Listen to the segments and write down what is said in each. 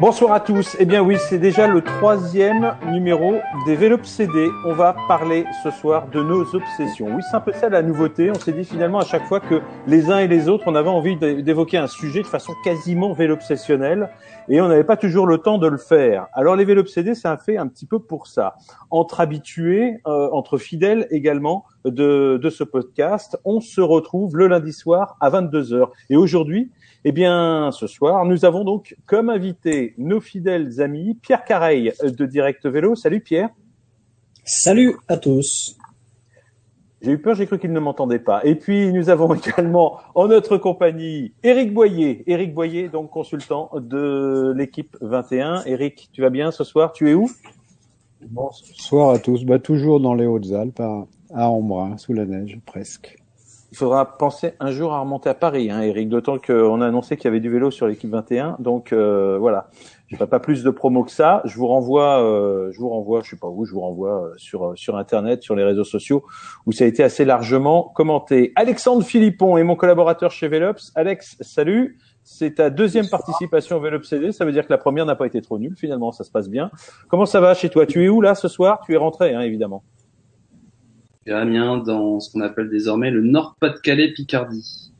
Bonsoir à tous. Eh bien oui, c'est déjà le troisième numéro des Vélopsédés. On va parler ce soir de nos obsessions. Oui, c'est un peu ça la nouveauté. On s'est dit finalement à chaque fois que les uns et les autres, on avait envie d'évoquer un sujet de façon quasiment vélopsessionnelle et on n'avait pas toujours le temps de le faire. Alors les Vélopsédés, c'est un fait un petit peu pour ça. Entre habitués, euh, entre fidèles également de, de ce podcast, on se retrouve le lundi soir à 22h. Et aujourd'hui, eh bien, ce soir, nous avons donc comme invité nos fidèles amis Pierre Careil de Direct Vélo. Salut Pierre. Salut à tous. J'ai eu peur, j'ai cru qu'il ne m'entendait pas. Et puis, nous avons également en notre compagnie Éric Boyer. Éric Boyer, donc consultant de l'équipe 21. Éric, tu vas bien ce soir? Tu es où? Bonsoir à tous. Bah, toujours dans les Hautes-Alpes, à, à Embrun, sous la neige, presque il faudra penser un jour à remonter à Paris, hein, Eric. D'autant qu'on a annoncé qu'il y avait du vélo sur l'équipe 21. Donc euh, voilà, je ferai pas plus de promo que ça. Je vous renvoie, euh, je vous renvoie, je sais pas où, je vous renvoie euh, sur euh, sur internet, sur les réseaux sociaux, où ça a été assez largement commenté. Alexandre Philippon est mon collaborateur chez Velops. Alex, salut. C'est ta deuxième participation au Velops CD. Ça veut dire que la première n'a pas été trop nulle. Finalement, ça se passe bien. Comment ça va chez toi? Tu es où là ce soir? Tu es rentré, hein, évidemment iranien dans ce qu'on appelle désormais le Nord-Pas-de-Calais Picardie.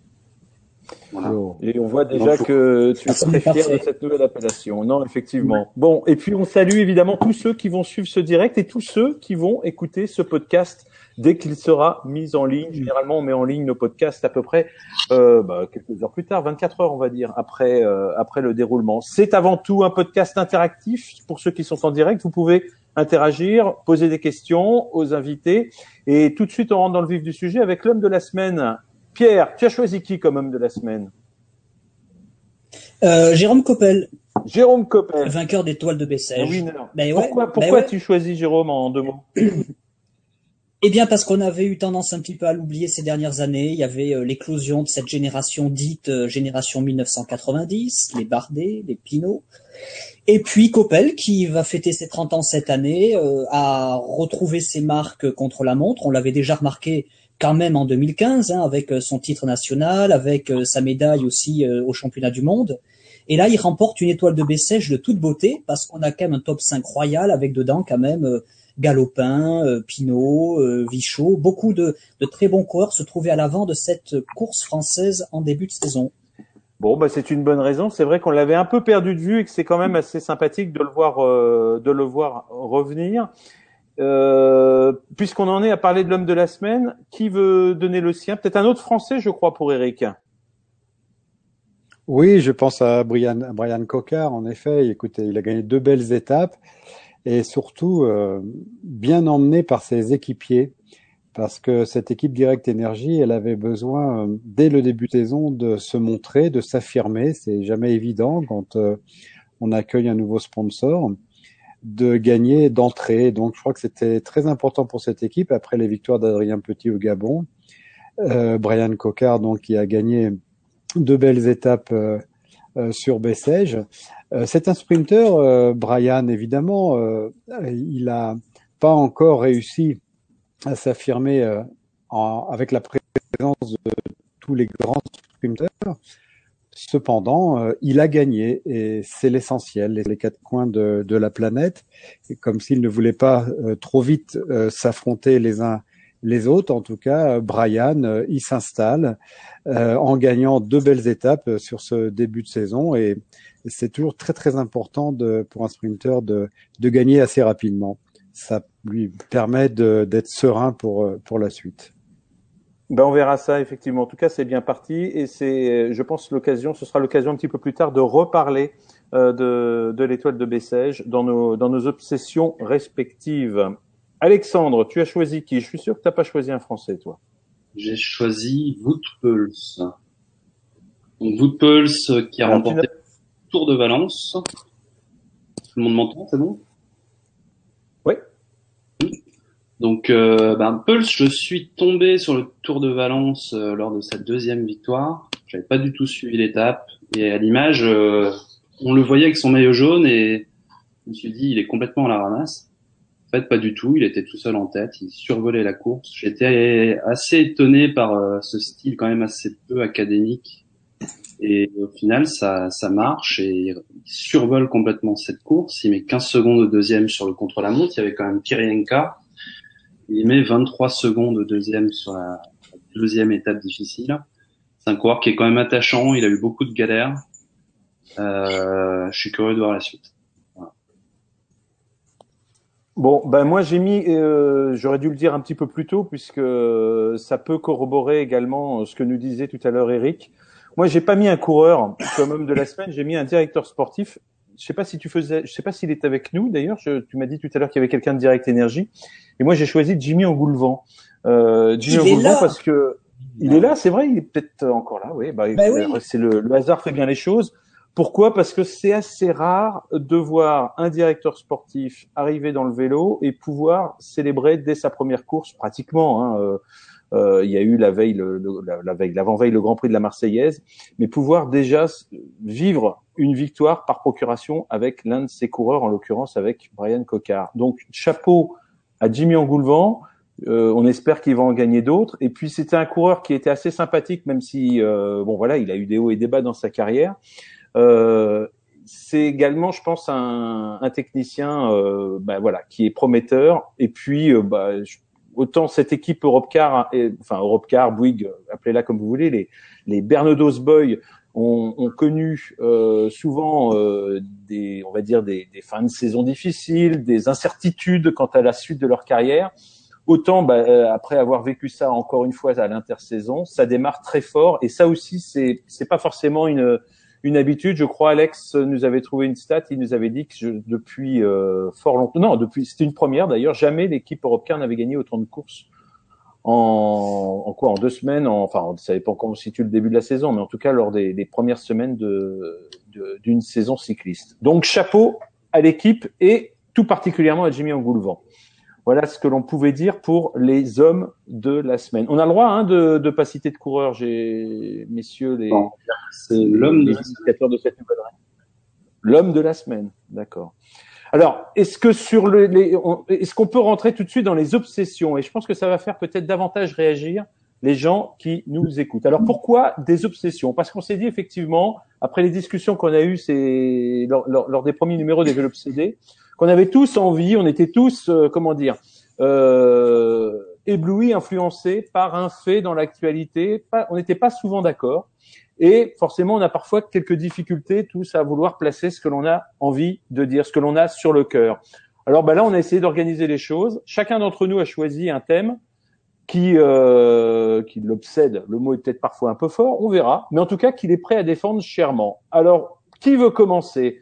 Voilà. Et on voit déjà que tu es très fier de cette nouvelle appellation. Non, effectivement. Bon, et puis on salue évidemment tous ceux qui vont suivre ce direct et tous ceux qui vont écouter ce podcast dès qu'il sera mis en ligne. Généralement, on met en ligne nos podcasts à peu près euh, bah, quelques heures plus tard, 24 heures, on va dire, après euh, après le déroulement. C'est avant tout un podcast interactif pour ceux qui sont en direct. Vous pouvez interagir, poser des questions aux invités. Et tout de suite, on rentre dans le vif du sujet avec l'homme de la semaine. Pierre, tu as choisi qui comme homme de la semaine? Euh, Jérôme Coppel. Jérôme Coppel. Vainqueur d'étoiles de Bessèges. Ben pourquoi, ben pourquoi tu choisis Jérôme en deux mots? Eh bien, parce qu'on avait eu tendance un petit peu à l'oublier ces dernières années. Il y avait euh, l'éclosion de cette génération dite euh, génération 1990, les Bardet, les Pinot. Et puis Coppel, qui va fêter ses 30 ans cette année, euh, a retrouvé ses marques contre la montre. On l'avait déjà remarqué quand même en 2015, hein, avec euh, son titre national, avec euh, sa médaille aussi au championnat du monde. Et là, il remporte une étoile de Bessèges de toute beauté, parce qu'on a quand même un top 5 royal, avec dedans quand même Galopin, Pinot, Vichot. Beaucoup de, de très bons coureurs se trouvaient à l'avant de cette course française en début de saison. Bon, bah, c'est une bonne raison. C'est vrai qu'on l'avait un peu perdu de vue et que c'est quand même assez sympathique de le voir, euh, de le voir revenir. Euh, Puisqu'on en est à parler de l'homme de la semaine, qui veut donner le sien? Peut-être un autre Français, je crois, pour Eric. Oui, je pense à Brian, Brian Cocard. En effet, écoutez, il a gagné deux belles étapes et surtout euh, bien emmené par ses équipiers parce que cette équipe Direct Énergie, elle avait besoin euh, dès le début de saison de se montrer, de s'affirmer. C'est jamais évident quand euh, on accueille un nouveau sponsor de gagner d'entrée. Donc, je crois que c'était très important pour cette équipe après les victoires d'Adrien Petit au Gabon. Euh, Brian Cocard, donc, qui a gagné deux belles étapes sur Bessèges. c'est un sprinter, Brian, évidemment. il a pas encore réussi à s'affirmer euh, avec la présence de tous les grands sprinteurs. Cependant, euh, il a gagné et c'est l'essentiel, les quatre coins de, la planète. Comme s'il ne voulait pas euh, trop vite s'affronter les uns les autres, en tout cas, Brian, il s'installe en gagnant deux belles étapes sur ce début de saison et c'est toujours très très important de, pour un sprinter de, de gagner assez rapidement. Ça lui permet d'être serein pour, euh, pour la suite. Ben on verra ça effectivement. En tout cas, c'est bien parti et c'est, je pense, l'occasion. Ce sera l'occasion un petit peu plus tard de reparler euh, de, de l'étoile de Bessèges dans nos dans nos obsessions respectives. Alexandre, tu as choisi qui? Je suis sûr que tu n'as pas choisi un Français, toi. J'ai choisi Woodpulse. Donc Woodpulse qui a remporté le Tour de Valence. Tout le monde m'entend, c'est bon? Donc, euh, ben, Pulse, je suis tombé sur le Tour de Valence euh, lors de sa deuxième victoire. J'avais pas du tout suivi l'étape et à l'image, euh, on le voyait avec son maillot jaune et je me suis dit, il est complètement à la ramasse. Fait, pas du tout. Il était tout seul en tête. Il survolait la course. J'étais assez étonné par euh, ce style quand même assez peu académique. Et au final, ça, ça marche et il survole complètement cette course. Il met 15 secondes au deuxième sur le contre-la-montre. Il y avait quand même Kirienka. Il met 23 secondes au deuxième sur la deuxième étape difficile. C'est un coureur qui est quand même attachant. Il a eu beaucoup de galères. Euh, je suis curieux de voir la suite. Bon, ben moi j'ai mis, euh, j'aurais dû le dire un petit peu plus tôt puisque ça peut corroborer également ce que nous disait tout à l'heure Eric. Moi j'ai pas mis un coureur comme homme de la semaine, j'ai mis un directeur sportif. Je sais pas si tu faisais, je sais pas s'il est avec nous d'ailleurs. Tu m'as dit tout à l'heure qu'il y avait quelqu'un de Direct Énergie. Et moi j'ai choisi Jimmy Angoulevent. Euh, Jimmy Angoulevent parce que il est là, c'est vrai, il est peut-être encore là. Oui, bah, bah oui. c'est le, le hasard fait bien les choses. Pourquoi? Parce que c'est assez rare de voir un directeur sportif arriver dans le vélo et pouvoir célébrer dès sa première course, pratiquement. Hein, euh, euh, il y a eu la veille, le, la, veille, l'avant-veille, le Grand Prix de la Marseillaise, mais pouvoir déjà vivre une victoire par procuration avec l'un de ses coureurs, en l'occurrence avec Brian Cocard. Donc chapeau à Jimmy Angoulevent. Euh, on espère qu'il va en gagner d'autres. Et puis c'était un coureur qui était assez sympathique, même si euh, bon voilà, il a eu des hauts et des bas dans sa carrière. Euh, c'est également, je pense, un, un technicien, euh, bah, voilà, qui est prometteur. Et puis, euh, bah, autant cette équipe Europcar, enfin Europcar, Bouygues, appelez-la comme vous voulez, les, les Bernados Boy ont, ont connu euh, souvent euh, des, on va dire, des, des, fins de saison difficiles, des incertitudes quant à la suite de leur carrière. Autant, bah, après avoir vécu ça encore une fois à l'intersaison, ça démarre très fort. Et ça aussi, c'est c'est pas forcément une une habitude. Je crois Alex nous avait trouvé une stat, il nous avait dit que depuis euh, fort longtemps, non, depuis c'était une première d'ailleurs, jamais l'équipe européenne n'avait gagné autant de courses en, quoi en deux semaines, en, enfin savait pas encore on situe le début de la saison, mais en tout cas lors des, des premières semaines d'une saison cycliste. Donc chapeau à l'équipe et tout particulièrement à Jimmy Angoulevent. Voilà ce que l'on pouvait dire pour les hommes de la semaine. On a le droit hein, de ne pas citer de coureurs, j'ai messieurs les. c'est l'homme de, de cette nouvelle L'homme de la semaine, d'accord. Alors, est-ce que sur le, les, est-ce qu'on peut rentrer tout de suite dans les obsessions? Et je pense que ça va faire peut-être davantage réagir les gens qui nous écoutent. Alors pourquoi des obsessions? Parce qu'on s'est dit effectivement, après les discussions qu'on a eues c'est lors, lors, lors, des premiers numéros des Vélobsédés, qu'on avait tous envie, on était tous, euh, comment dire, euh, éblouis, influencés par un fait dans l'actualité. On n'était pas souvent d'accord. Et forcément, on a parfois quelques difficultés tous à vouloir placer ce que l'on a envie de dire, ce que l'on a sur le cœur. Alors ben là, on a essayé d'organiser les choses. Chacun d'entre nous a choisi un thème qui, euh, qui l'obsède. Le mot est peut-être parfois un peu fort, on verra. Mais en tout cas, qu'il est prêt à défendre chèrement. Alors, qui veut commencer?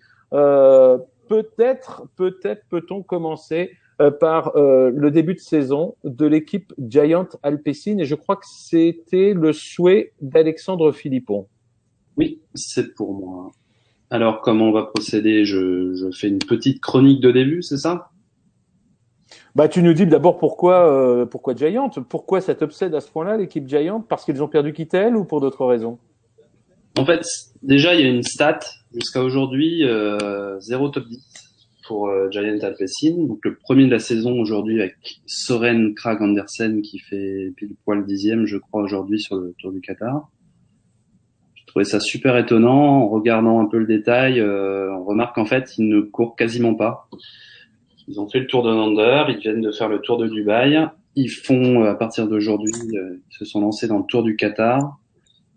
Peut-être, peut-être peut-on commencer euh, par euh, le début de saison de l'équipe Giant Alpecin et je crois que c'était le souhait d'Alexandre Philippon. Oui, c'est pour moi. Alors, comment on va procéder? Je, je, fais une petite chronique de début, c'est ça? Bah, tu nous dis d'abord pourquoi, euh, pourquoi Giant? Pourquoi cette obsède à ce point-là, l'équipe Giant? Parce qu'ils ont perdu Kittel ou pour d'autres raisons? En fait, déjà, il y a une stat jusqu'à aujourd'hui, euh, zéro top 10 pour euh, Giant Alpecin. Donc le premier de la saison aujourd'hui avec Soren Krag Andersen qui fait pile poil dixième, je crois, aujourd'hui sur le Tour du Qatar. Je trouvais ça super étonnant. En regardant un peu le détail, euh, on remarque qu'en fait, ils ne courent quasiment pas. Ils ont fait le tour de Nander, ils viennent de faire le tour de Dubaï. Ils font, à partir d'aujourd'hui, euh, ils se sont lancés dans le tour du Qatar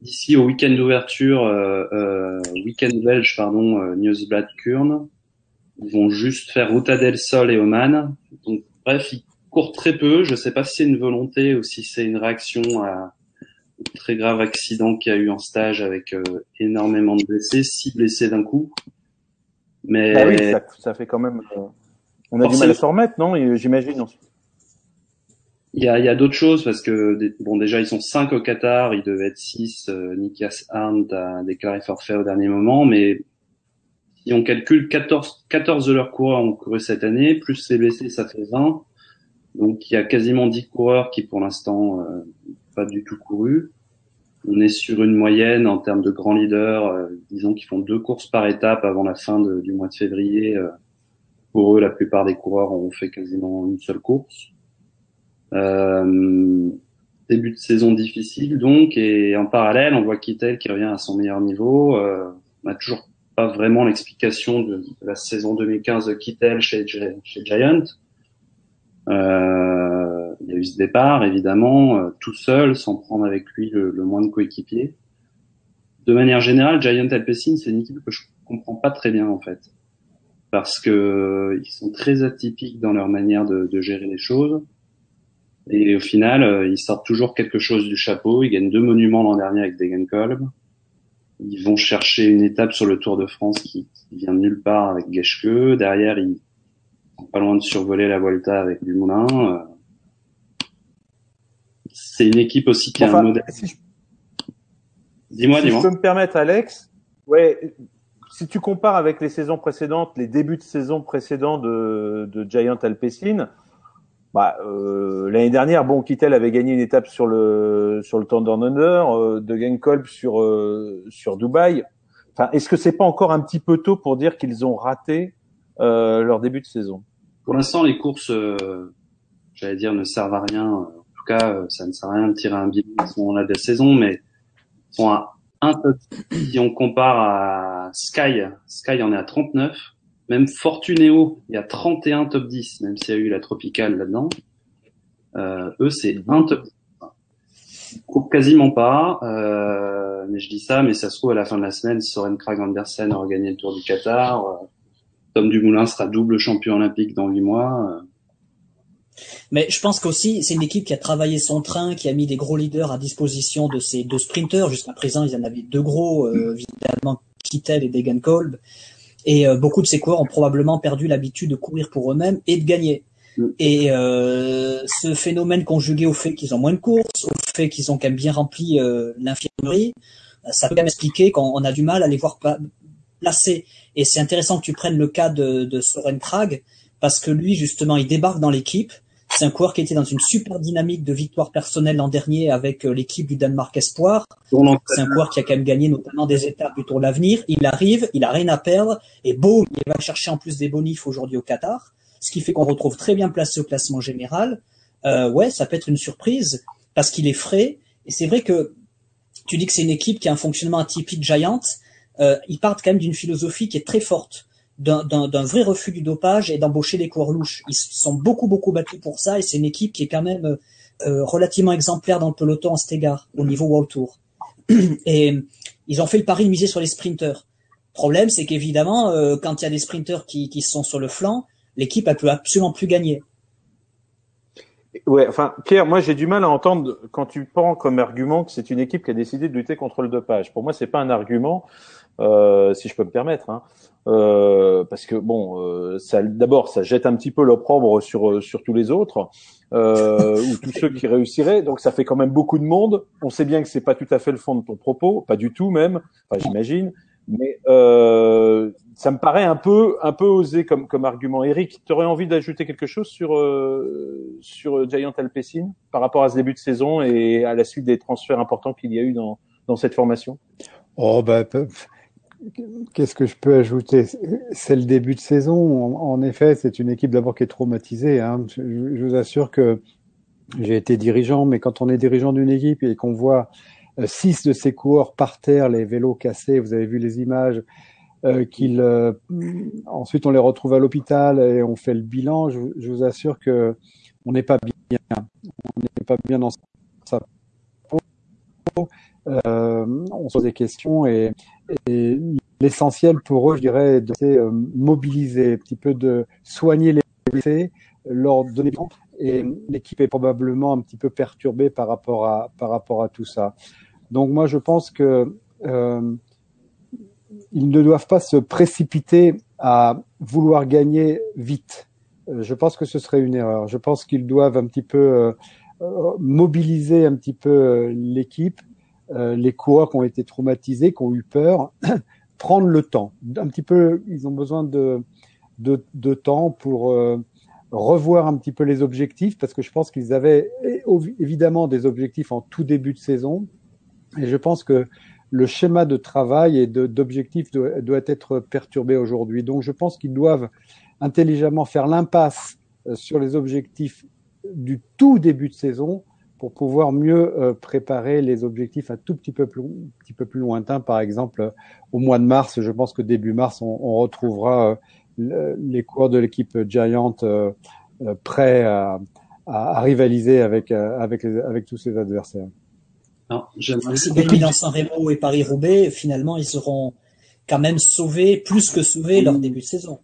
d'ici au week-end d'ouverture, euh, euh, week-end belge, pardon, euh, Newsblad Kurn. Ils vont juste faire Ruta del Sol et Oman. Donc, bref, ils courent très peu. Je ne sais pas si c'est une volonté ou si c'est une réaction à un très grave accident qu'il y a eu en stage avec euh, énormément de blessés, six blessés d'un coup. Mais bah oui, ça, ça, fait quand même. Euh, on a du mal à s'en remettre, non? J'imagine. Il y a, y a d'autres choses parce que bon déjà ils sont cinq au Qatar, ils devaient être six. Euh, Nikias Arndt a déclaré forfait au dernier moment, mais si on calcule 14, 14 de leurs coureurs ont couru cette année, plus les blessés, ça fait 20. Donc il y a quasiment 10 coureurs qui pour l'instant euh, pas du tout couru. On est sur une moyenne en termes de grands leaders, euh, disons qu'ils font deux courses par étape avant la fin du mois de février, euh, pour eux, la plupart des coureurs ont fait quasiment une seule course. Euh, début de saison difficile donc, et en parallèle, on voit Kittel qui revient à son meilleur niveau. Euh, on n'a toujours pas vraiment l'explication de, la saison 2015 de Kittel chez, Giant. Euh, il y a eu ce départ, évidemment, euh, tout seul, sans prendre avec lui le, le moins de coéquipiers. De manière générale, Giant Alpecin, c'est une équipe que je comprends pas très bien en fait, parce que ils sont très atypiques dans leur manière de gérer les choses. Et au final, euh, ils sortent toujours quelque chose du chapeau. Ils gagnent deux monuments l'an dernier avec Degenkolb. Ils vont chercher une étape sur le Tour de France qui, vient de nulle part avec Geschke. Derrière, ils sont pas loin de survoler la Volta avec Dumoulin. Euh, c'est une équipe aussi qui a un modèle. dis-moi, dis-moi. Si je peux me permettre, Alex, ouais, si tu compares avec les saisons précédentes, les débuts de saison précédents de, de Giant Alpecin, bah, euh, l'année dernière, bon, Kittel avait gagné une étape sur le sur le Thunder Under, euh, de Genkolb sur euh, sur Dubaï. Enfin, est-ce que c'est pas encore un petit peu tôt pour dire qu'ils ont raté euh, leur début de saison? Pour l'instant, les courses, euh, j'allais dire, ne servent à rien. En tout cas, ça ne sert à rien de tirer un bilan à ce moment-là de la saison, mais sont à un si on compare à Sky, Sky en est à 39 même Fortuneo, il y a 31 top 10, même s'il y a eu la tropicale là-dedans. Euh, eux, c'est un top 10. Quasiment pas, euh, mais je dis ça, mais ça se trouve à la fin de la semaine, Soren Krag Andersen aura gagné le Tour du Qatar, euh, Tom Dumoulin sera double champion olympique dans huit mois. Euh. Mais je pense qu'aussi, c'est une équipe qui a travaillé son train, qui a mis des gros leaders à disposition de ces deux sprinteurs. Jusqu'à présent, ils en avaient deux gros, euh, évidemment Kittel et Degenkolb. Et euh, beaucoup de ces coureurs ont probablement perdu l'habitude de courir pour eux-mêmes et de gagner. Mm. Et euh, ce phénomène conjugué au fait qu'ils ont moins de courses, au fait qu'ils ont quand même bien rempli euh, l'infirmerie, ça peut même expliquer qu'on a du mal à les voir placer. Et c'est intéressant que tu prennes le cas de, de Soren Krag, parce que lui, justement, il débarque dans l'équipe, c'est un coureur qui était dans une super dynamique de victoire personnelle l'an dernier avec euh, l'équipe du Danemark Espoir. C'est un coureur qui a quand même gagné notamment des étapes du Tour de l'Avenir. Il arrive, il a rien à perdre et boum, il va chercher en plus des bonifs aujourd'hui au Qatar, ce qui fait qu'on retrouve très bien placé au classement général. Euh, ouais, ça peut être une surprise parce qu'il est frais et c'est vrai que tu dis que c'est une équipe qui a un fonctionnement atypique Giant. Euh, ils partent quand même d'une philosophie qui est très forte d'un vrai refus du dopage et d'embaucher des coureurs louches. Ils sont beaucoup beaucoup battus pour ça et c'est une équipe qui est quand même euh, relativement exemplaire dans le peloton en cet égard au niveau World Tour. Et ils ont fait le pari de miser sur les sprinteurs. Problème, c'est qu'évidemment, euh, quand il y a des sprinteurs qui, sont sur le flanc, l'équipe elle peut absolument plus gagner. Ouais, enfin Pierre, moi j'ai du mal à entendre quand tu prends comme argument que c'est une équipe qui a décidé de lutter contre le dopage. Pour moi, c'est pas un argument, euh, si je peux me permettre. Hein. Euh, parce que bon, euh, ça d'abord ça jette un petit peu l'opprobre sur euh, sur tous les autres euh, ou tous ceux qui réussiraient. Donc ça fait quand même beaucoup de monde. On sait bien que c'est pas tout à fait le fond de ton propos, pas du tout même. Enfin j'imagine, mais euh, ça me paraît un peu un peu osé comme comme argument. Eric, tu aurais envie d'ajouter quelque chose sur euh, sur Giant Alpecin par rapport à ce début de saison et à la suite des transferts importants qu'il y a eu dans dans cette formation? Oh bah Qu'est-ce que je peux ajouter? C'est le début de saison. En, effet, c'est une équipe d'abord qui est traumatisée. Hein. Je, vous assure que j'ai été dirigeant, mais quand on est dirigeant d'une équipe et qu'on voit euh, six de ses coureurs par terre, les vélos cassés, vous avez vu les images, euh, qu'ils euh, ensuite on les retrouve à l'hôpital et on fait le bilan. Je, vous assure que on n'est pas bien, on n'est pas bien dans sa peau. On se pose des questions et, et l'essentiel pour eux, je dirais, c'est euh, mobiliser, un petit peu de soigner les blessés, leur donner et l'équipe est probablement un petit peu perturbée par rapport à par rapport à tout ça. Donc moi, je pense que euh, ils ne doivent pas se précipiter à vouloir gagner vite. Euh, je pense que ce serait une erreur. Je pense qu'ils doivent un petit peu euh, mobiliser un petit peu l'équipe euh, les coureurs qui ont été traumatisés, qui ont eu peur, prendre le temps. Un petit peu, ils ont besoin de, de, de temps pour euh, revoir un petit peu les objectifs, parce que je pense qu'ils avaient évidemment des objectifs en tout début de saison, et je pense que le schéma de travail et d'objectifs doit, doit, être perturbé aujourd'hui. Donc je pense qu'ils doivent intelligemment faire l'impasse sur les objectifs du tout début de saison pour pouvoir mieux préparer les objectifs un tout petit peu plus, un petit peu plus lointains. Par exemple, au mois de mars, je pense que début mars, on, on retrouvera les cours de l'équipe Giant prêts à, à, rivaliser avec, avec, avec tous ses adversaires. si Milan San Remo et Paris-Roubaix, finalement, ils seront quand même sauvés, plus que sauvés, leur début de saison.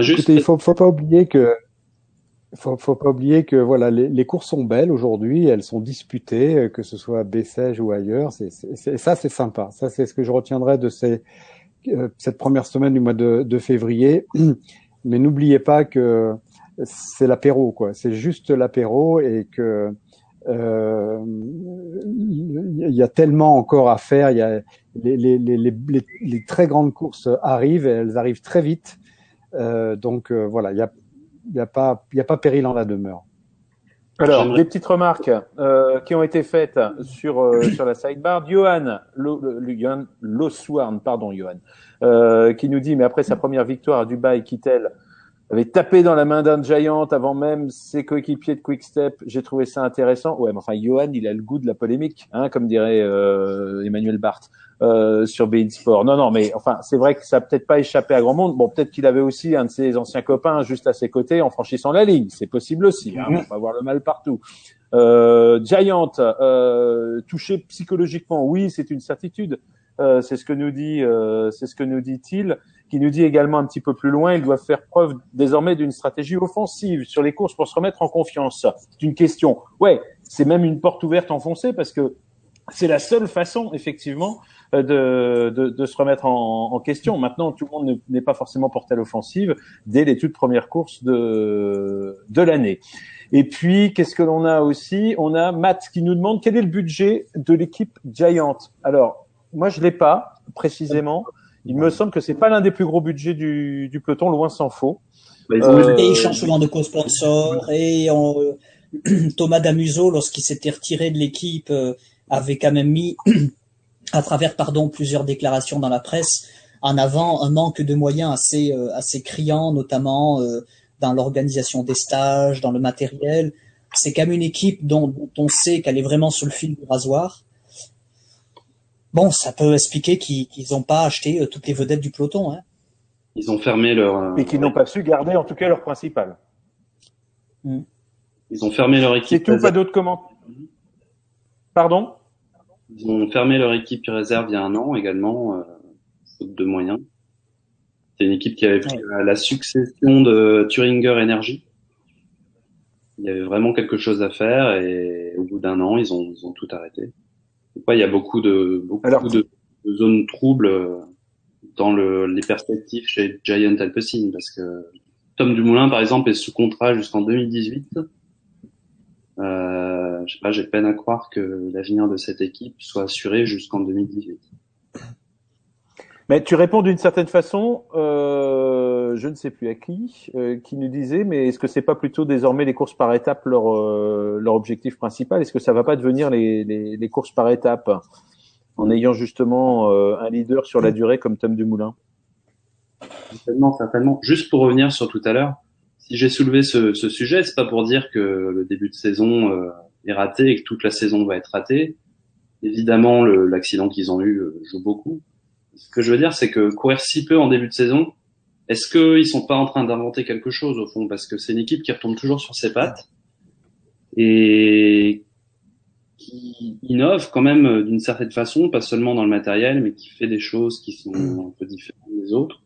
Juste... il faut, faut pas oublier que faut, faut pas oublier que voilà les, les courses sont belles aujourd'hui, elles sont disputées, que ce soit à Bessèges ou ailleurs. C'est, ça, c'est sympa. Ça, c'est ce que je retiendrai de ces, euh, cette première semaine du mois de, de février. Mais n'oubliez pas que c'est l'apéro, quoi. C'est juste l'apéro et que euh, il y a tellement encore à faire. Il y a les, les, les, les, très grandes courses arrivent et elles arrivent très vite. Euh, donc euh, voilà, il y a, y a pas il y a pas péril en la demeure. Alors, des petites remarques euh, qui ont été faites sur euh, sur la sidebar. Johan, Johan Loswarn, pardon, Johan, euh, qui nous dit mais après sa première victoire à Dubaï, Kittel avait tapé dans la main d'un Giant avant même ses coéquipiers de Quick Step. J'ai trouvé ça intéressant. Ouais, mais enfin, Johan, il a le goût de la polémique, hein, comme dirait euh, Emmanuel Barthes euh, sur Bein Sport. Non, non, mais enfin, c'est vrai que ça peut-être pas échappé à grand monde. Bon, peut-être qu'il avait aussi un de ses anciens copains juste à ses côtés en franchissant la ligne. C'est possible aussi. Hein, on va voir le mal partout. Euh, Giant, euh, touché psychologiquement, oui, c'est une certitude. Euh, c'est ce que nous dit, euh, c'est ce que nous dit-il qui nous dit également un petit peu plus loin, ils doivent faire preuve désormais d'une stratégie offensive sur les courses pour se remettre en confiance. C'est une question. Ouais, c'est même une porte ouverte enfoncée parce que c'est la seule façon, effectivement, de, de, de se remettre en, en, question. Maintenant, tout le monde n'est pas forcément porté à l'offensive dès les toutes premières courses de, de l'année. Et puis, qu'est-ce que l'on a aussi? On a Matt qui nous demande quel est le budget de l'équipe Giant. Alors, moi, je l'ai pas précisément. Il me semble que c'est pas l'un des plus gros budgets du, du peloton, loin s'en faut. Euh... Et ils changent souvent de co-sponsor. Et Thomas Damuso, lorsqu'il s'était retiré de l'équipe, euh, avait quand même mis, à travers pardon plusieurs déclarations dans la presse, en avant un manque de moyens assez euh, assez criant, notamment euh, dans l'organisation des stages, dans le matériel. C'est quand même une équipe dont, dont on sait qu'elle est vraiment sur le fil du rasoir. Bon, ça peut expliquer qu'ils n'ont pas acheté euh, toutes les vedettes du peloton. Hein. Ils ont fermé leur. Euh, Et qu'ils n'ont pas su garder en tout cas leur principal. Hmm. Ils ont fermé leur équipe. C'est tout, pas d'autres commentaires. Pardon? Ils ont fermé leur équipe réserve il y a un an également, euh, faute de moyens. C'est une équipe qui avait pris la succession de Thuringer Energy. Il y avait vraiment quelque chose à faire et au bout d'un an, ils ont, ils ont tout arrêté il y a beaucoup de beaucoup de, zones troubles euh, dans le, les perspectives chez Giant Alpecin parce que Tom Dumoulin par exemple est sous contrat jusqu'en 2018. Euh, je sais pas, j'ai peine à croire que l'avenir de cette équipe soit assuré jusqu'en 2018. Mais tu réponds d'une certaine façon, euh, je ne sais plus à qui, euh, qui nous disait, mais est-ce que c'est pas plutôt désormais les courses par étapes leur euh, leur objectif principal? Est-ce que ça va pas devenir les, les, les courses par étapes en ayant justement un leader sur la durée comme Tom Dumoulin? Certainement, certainement. Juste pour revenir sur tout à l'heure, si j'ai soulevé ce, ce sujet, c'est pas pour dire que le début de saison euh, est raté et que toute la saison va être ratée. Évidemment, l'accident qu'ils ont eu joue beaucoup ce que je veux dire, c'est que courir si peu en début de saison, est-ce qu'ils sont pas en train d'inventer quelque chose au fond? Parce que c'est une équipe qui retombe toujours sur ses pattes et qui innove quand même d'une certaine façon, pas seulement dans le matériel, mais qui fait des choses qui sont un peu différentes des autres.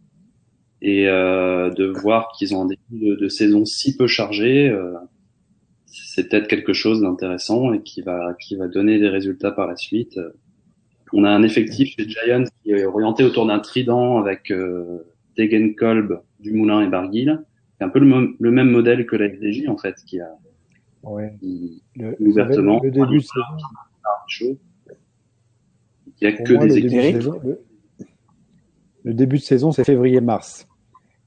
Et euh, de voir qu'ils ont un début de, saison si peu chargé, euh, c'est peut-être quelque chose d'intéressant et qui va qui va donner des résultats par la suite. On a un effectif chez Giants qui est orienté autour d'un trident avec euh, Degenkolb, Dumoulin et Barguil. C'est un peu le, même modèle que la FDJ en fait, qui a ouais. le, ouvertement le début. Il n'y a que des équipes. Le, début de saison, c'est février-mars.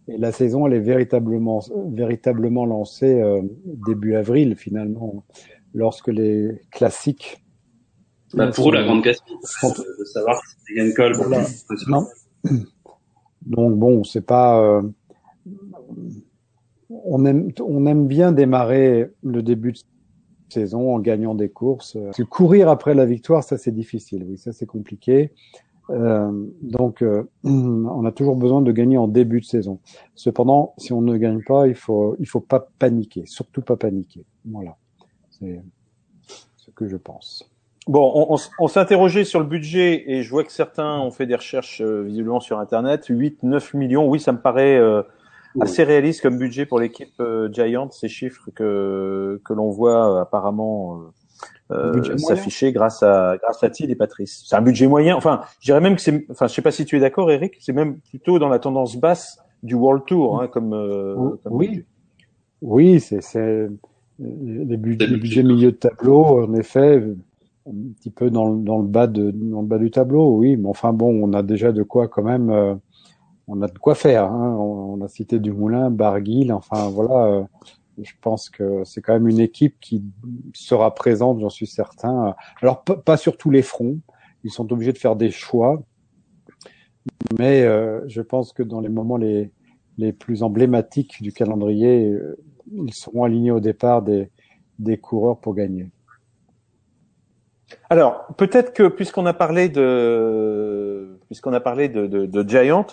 Et la saison, elle est véritablement, véritablement lancée euh, début avril, finalement, lorsque les classiques bah, pour eux, la grande question, c'est de savoir si c'est Yann Cole. Non. Donc bon, c'est pas. Euh, on aime, on aime bien démarrer le début de saison en gagnant des courses. Parce que courir après la victoire, ça c'est difficile. Oui, ça c'est compliqué. Euh, donc, euh, on a toujours besoin de gagner en début de saison. Cependant, si on ne gagne pas, il faut, il faut pas paniquer, surtout pas paniquer. Voilà, c'est ce que je pense. Bon, on, on, s'est interrogé sur le budget et je vois que certains ont fait des recherches euh, visiblement sur Internet. 8, 9 millions, oui, ça me paraît euh, assez réaliste comme budget pour l'équipe euh, Giant, ces chiffres que, que l'on voit apparemment euh, s'afficher grâce à grâce à Thiel et Patrice. C'est un budget moyen. Enfin, je dirais même que c'est. Enfin, je sais pas si tu es d'accord, Eric. C'est même plutôt dans la tendance basse du World Tour, hein, comme, euh, comme, Oui, oui, c'est c'est les, budgets, les budgets milieu de tableau, en effet, un petit peu dans, dans le bas de dans le bas du tableau, oui. Mais enfin bon, on a déjà de quoi quand même. Euh, on a de quoi faire. Hein. On, on, a cité Dumoulin, Barguil, enfin voilà. Je pense que c'est quand même une équipe qui sera présente, j'en suis certain. Alors pas sur tous les fronts, ils sont obligés de faire des choix, mais euh, je pense que dans les moments les, les plus emblématiques du calendrier, euh, ils seront alignés au départ des, des coureurs pour gagner. Alors peut-être que puisqu'on a parlé de puisqu'on a parlé de, de, de Giant,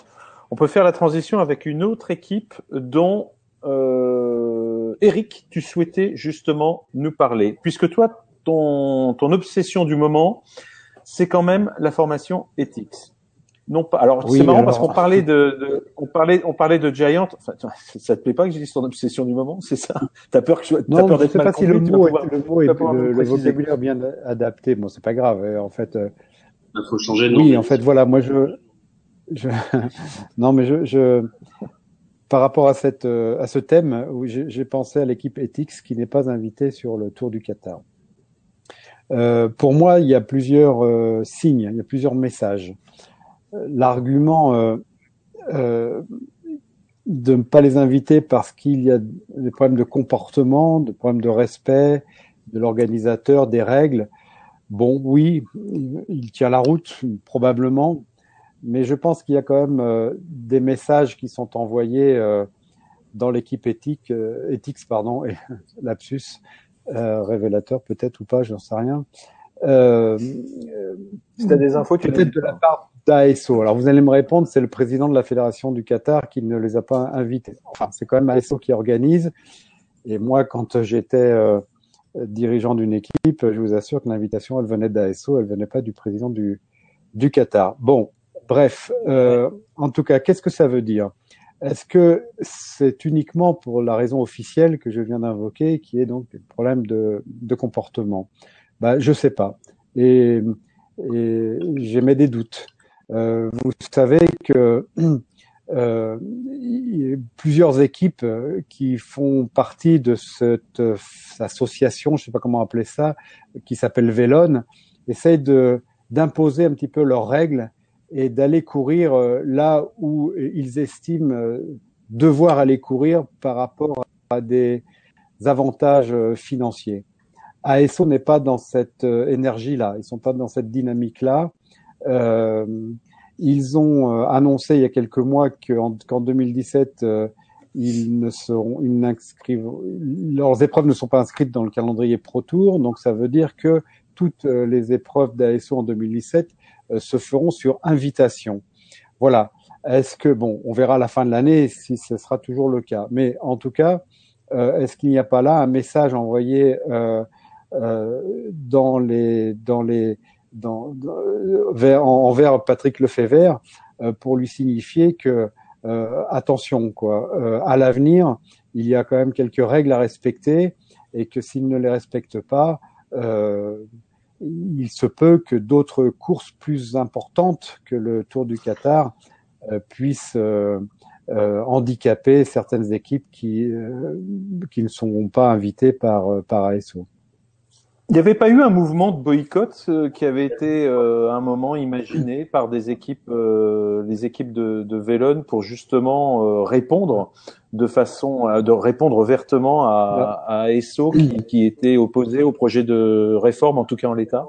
on peut faire la transition avec une autre équipe dont euh, Eric, tu souhaitais justement nous parler, puisque toi, ton, ton obsession du moment, c'est quand même la formation Ethics. Non pas. Alors c'est marrant parce qu'on parlait de, de, on parlait, on parlait de Giant. Enfin, ça te plaît pas que j'ai dit ton obsession du moment, c'est ça? T'as peur que je, non, peur d'être mal pas si le mot, pouvoir, le mot est le, le, vocabulaire bien adapté. Bon, c'est pas grave. Hein, en fait. Euh, Il faut changer. Oui, en fait, voilà. Moi, je, je, non, mais je, je, par rapport à, euh, ce thème, j'ai pensé à l'équipe Ethics qui n'est pas invitée sur le Tour du Qatar. Euh, pour moi, il y a plusieurs euh, signes, il y a plusieurs messages. L'argument de ne pas les inviter parce qu'il y a des problèmes de comportement, des problèmes de respect de l'organisateur, des règles. Bon, oui, il tient la route, probablement, mais je pense qu'il y a quand même euh, des messages qui sont envoyés euh, dans l'équipe éthique, euh, éthique pardon, et lapsus révélateur peut-être ou pas, j'en sais rien. Euh, si des infos, peut-être de la part d'ASO. Alors vous allez me répondre, c'est le président de la fédération du Qatar qui ne les a pas invités. Enfin, c'est quand même ASO qui organise. Et moi, quand j'étais dirigeant d'une équipe, je vous assure que l'invitation, elle venait d'ASO, elle venait pas du président du, du Qatar. Bon, Bref, euh, en tout cas, qu'est-ce que ça veut dire? Est-ce que c'est uniquement pour la raison officielle que je viens d'invoquer, qui est donc le problème de, de comportement? Bah, Je sais pas. Et, et j'ai mes des doutes. Euh, vous savez que euh, plusieurs équipes qui font partie de cette association, je sais pas comment appeler ça, qui s'appelle Vélone, essayent de d'imposer un petit peu leurs règles et d'aller courir euh, là où ils estiment euh, devoir aller courir par rapport à des avantages euh, financiers. ASO n'est pas dans cette énergie-là, ils sont pas dans cette dynamique-là. Euh, ils ont annoncé il y a quelques mois qu'en 2017, ils ne seront, ils leurs épreuves ne sont pas inscrites dans le calendrier Pro Tour, donc ça veut dire que toutes les épreuves d'ASO en 2017 euh, se feront sur invitation. Voilà. Est-ce que bon, on verra à la fin de l'année si ce sera toujours le cas. Mais en tout cas, euh, est-ce qu'il n'y a pas là un message envoyé euh, euh, dans les dans les dans, vers, envers Patrick Lefebvre euh, pour lui signifier que attention quoi, à l'avenir, il y a quand même quelques règles à respecter et que s'il ne les respecte pas, euh, il se peut que d'autres courses plus importantes que le Tour du Qatar euh, puissent euh, euh, handicaper certaines équipes qui, ne seront pas invitées par, par ASO. Il n'y avait pas eu un mouvement de boycott qui avait été à un moment imaginé par des équipes, les équipes de, de Vélone pour justement répondre de façon, de répondre vertement à, à ASO qui, qui était opposé au projet de réforme, en tout cas en l'état.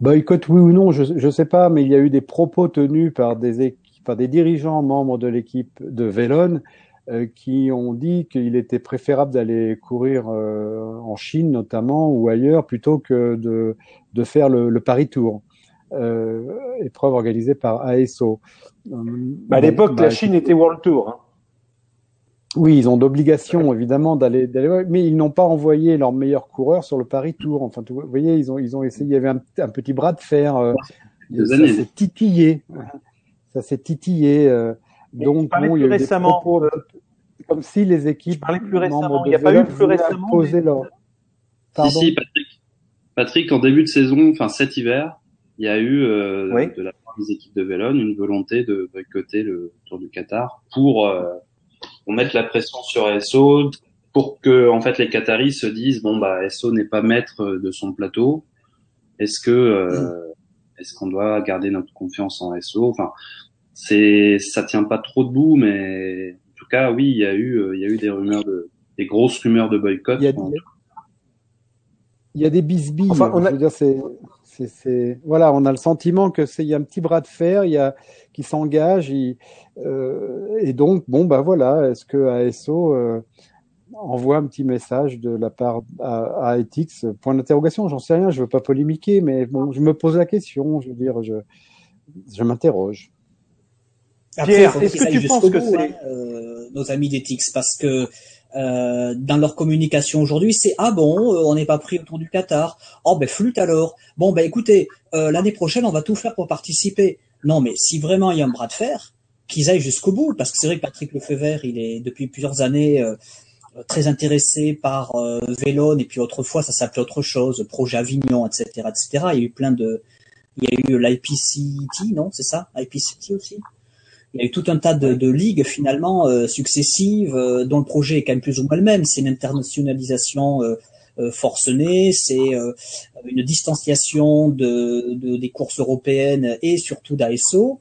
Boycott, oui ou non, je ne sais pas, mais il y a eu des propos tenus par des, par des dirigeants membres de l'équipe de Vélone qui ont dit qu'il était préférable d'aller courir en Chine notamment ou ailleurs plutôt que de, de faire le, le Paris Tour. épreuve organisée par ASO. Bah, à l'époque, la bah, Chine était World Tour. Hein. Oui, ils ont d'obligation évidemment d'aller, d'aller, mais ils n'ont pas envoyé leurs meilleurs coureurs sur le Paris Tour. Enfin, vous voyez, ils ont, ils ont essayé. Il y avait un, un petit bras de fer. Euh, ça s'est titillé. Ça s'est titillé. Euh, donc, bon, il y a eu récemment, des propos, comme si les équipes. Je parlais plus récemment. Il n'y a pas eu plus récemment. Mais... Leur... Si, si, Patrick. Patrick, en début de saison, enfin cet hiver, il y a eu euh, de la part des équipes de Vélone une volonté de boycotter le Tour du Qatar pour euh, on met la pression sur SO pour que en fait les Qataris se disent bon bah SO n'est pas maître de son plateau. Est-ce que euh, est-ce qu'on doit garder notre confiance en SO Enfin, c'est ça tient pas trop debout, mais en tout cas oui, il y a eu il y a eu des rumeurs de des grosses rumeurs de boycott. Il y a, il y a des bisbilles. Enfin, on a... Je veux dire, c'est c'est voilà, on a le sentiment que c'est il y a un petit bras de fer, il y a qui s'engage, euh, et donc bon bah voilà, est-ce que ASO euh, envoie un petit message de la part à, à Ethics Point d'interrogation, j'en sais rien, je veux pas polémiquer, mais bon, je me pose la question, je veux dire, je je m'interroge. Pierre, est-ce que tu penses que c'est hein, euh, nos amis d'Ethics parce que euh, dans leur communication aujourd'hui, c'est ah bon, euh, on n'est pas pris autour du Qatar. Oh ben flûte alors. Bon ben écoutez, euh, l'année prochaine on va tout faire pour participer. Non mais si vraiment il y a un bras de fer, qu'ils aillent jusqu'au bout, parce que c'est vrai que Patrick Lefebvre, il est depuis plusieurs années très intéressé par euh, Vélone et puis autrefois ça s'appelait autre chose, projet Avignon, etc., etc. Il y a eu plein de, il y a eu l'IPCT, non, c'est ça, IPCT aussi? Il y a eu tout un tas de, ligues finalement euh, successives euh, dont le projet est quand même plus ou moins le même. C'est une internationalisation euh, euh forcenée, c'est une distanciation de, de, des courses européennes et surtout d'ASO.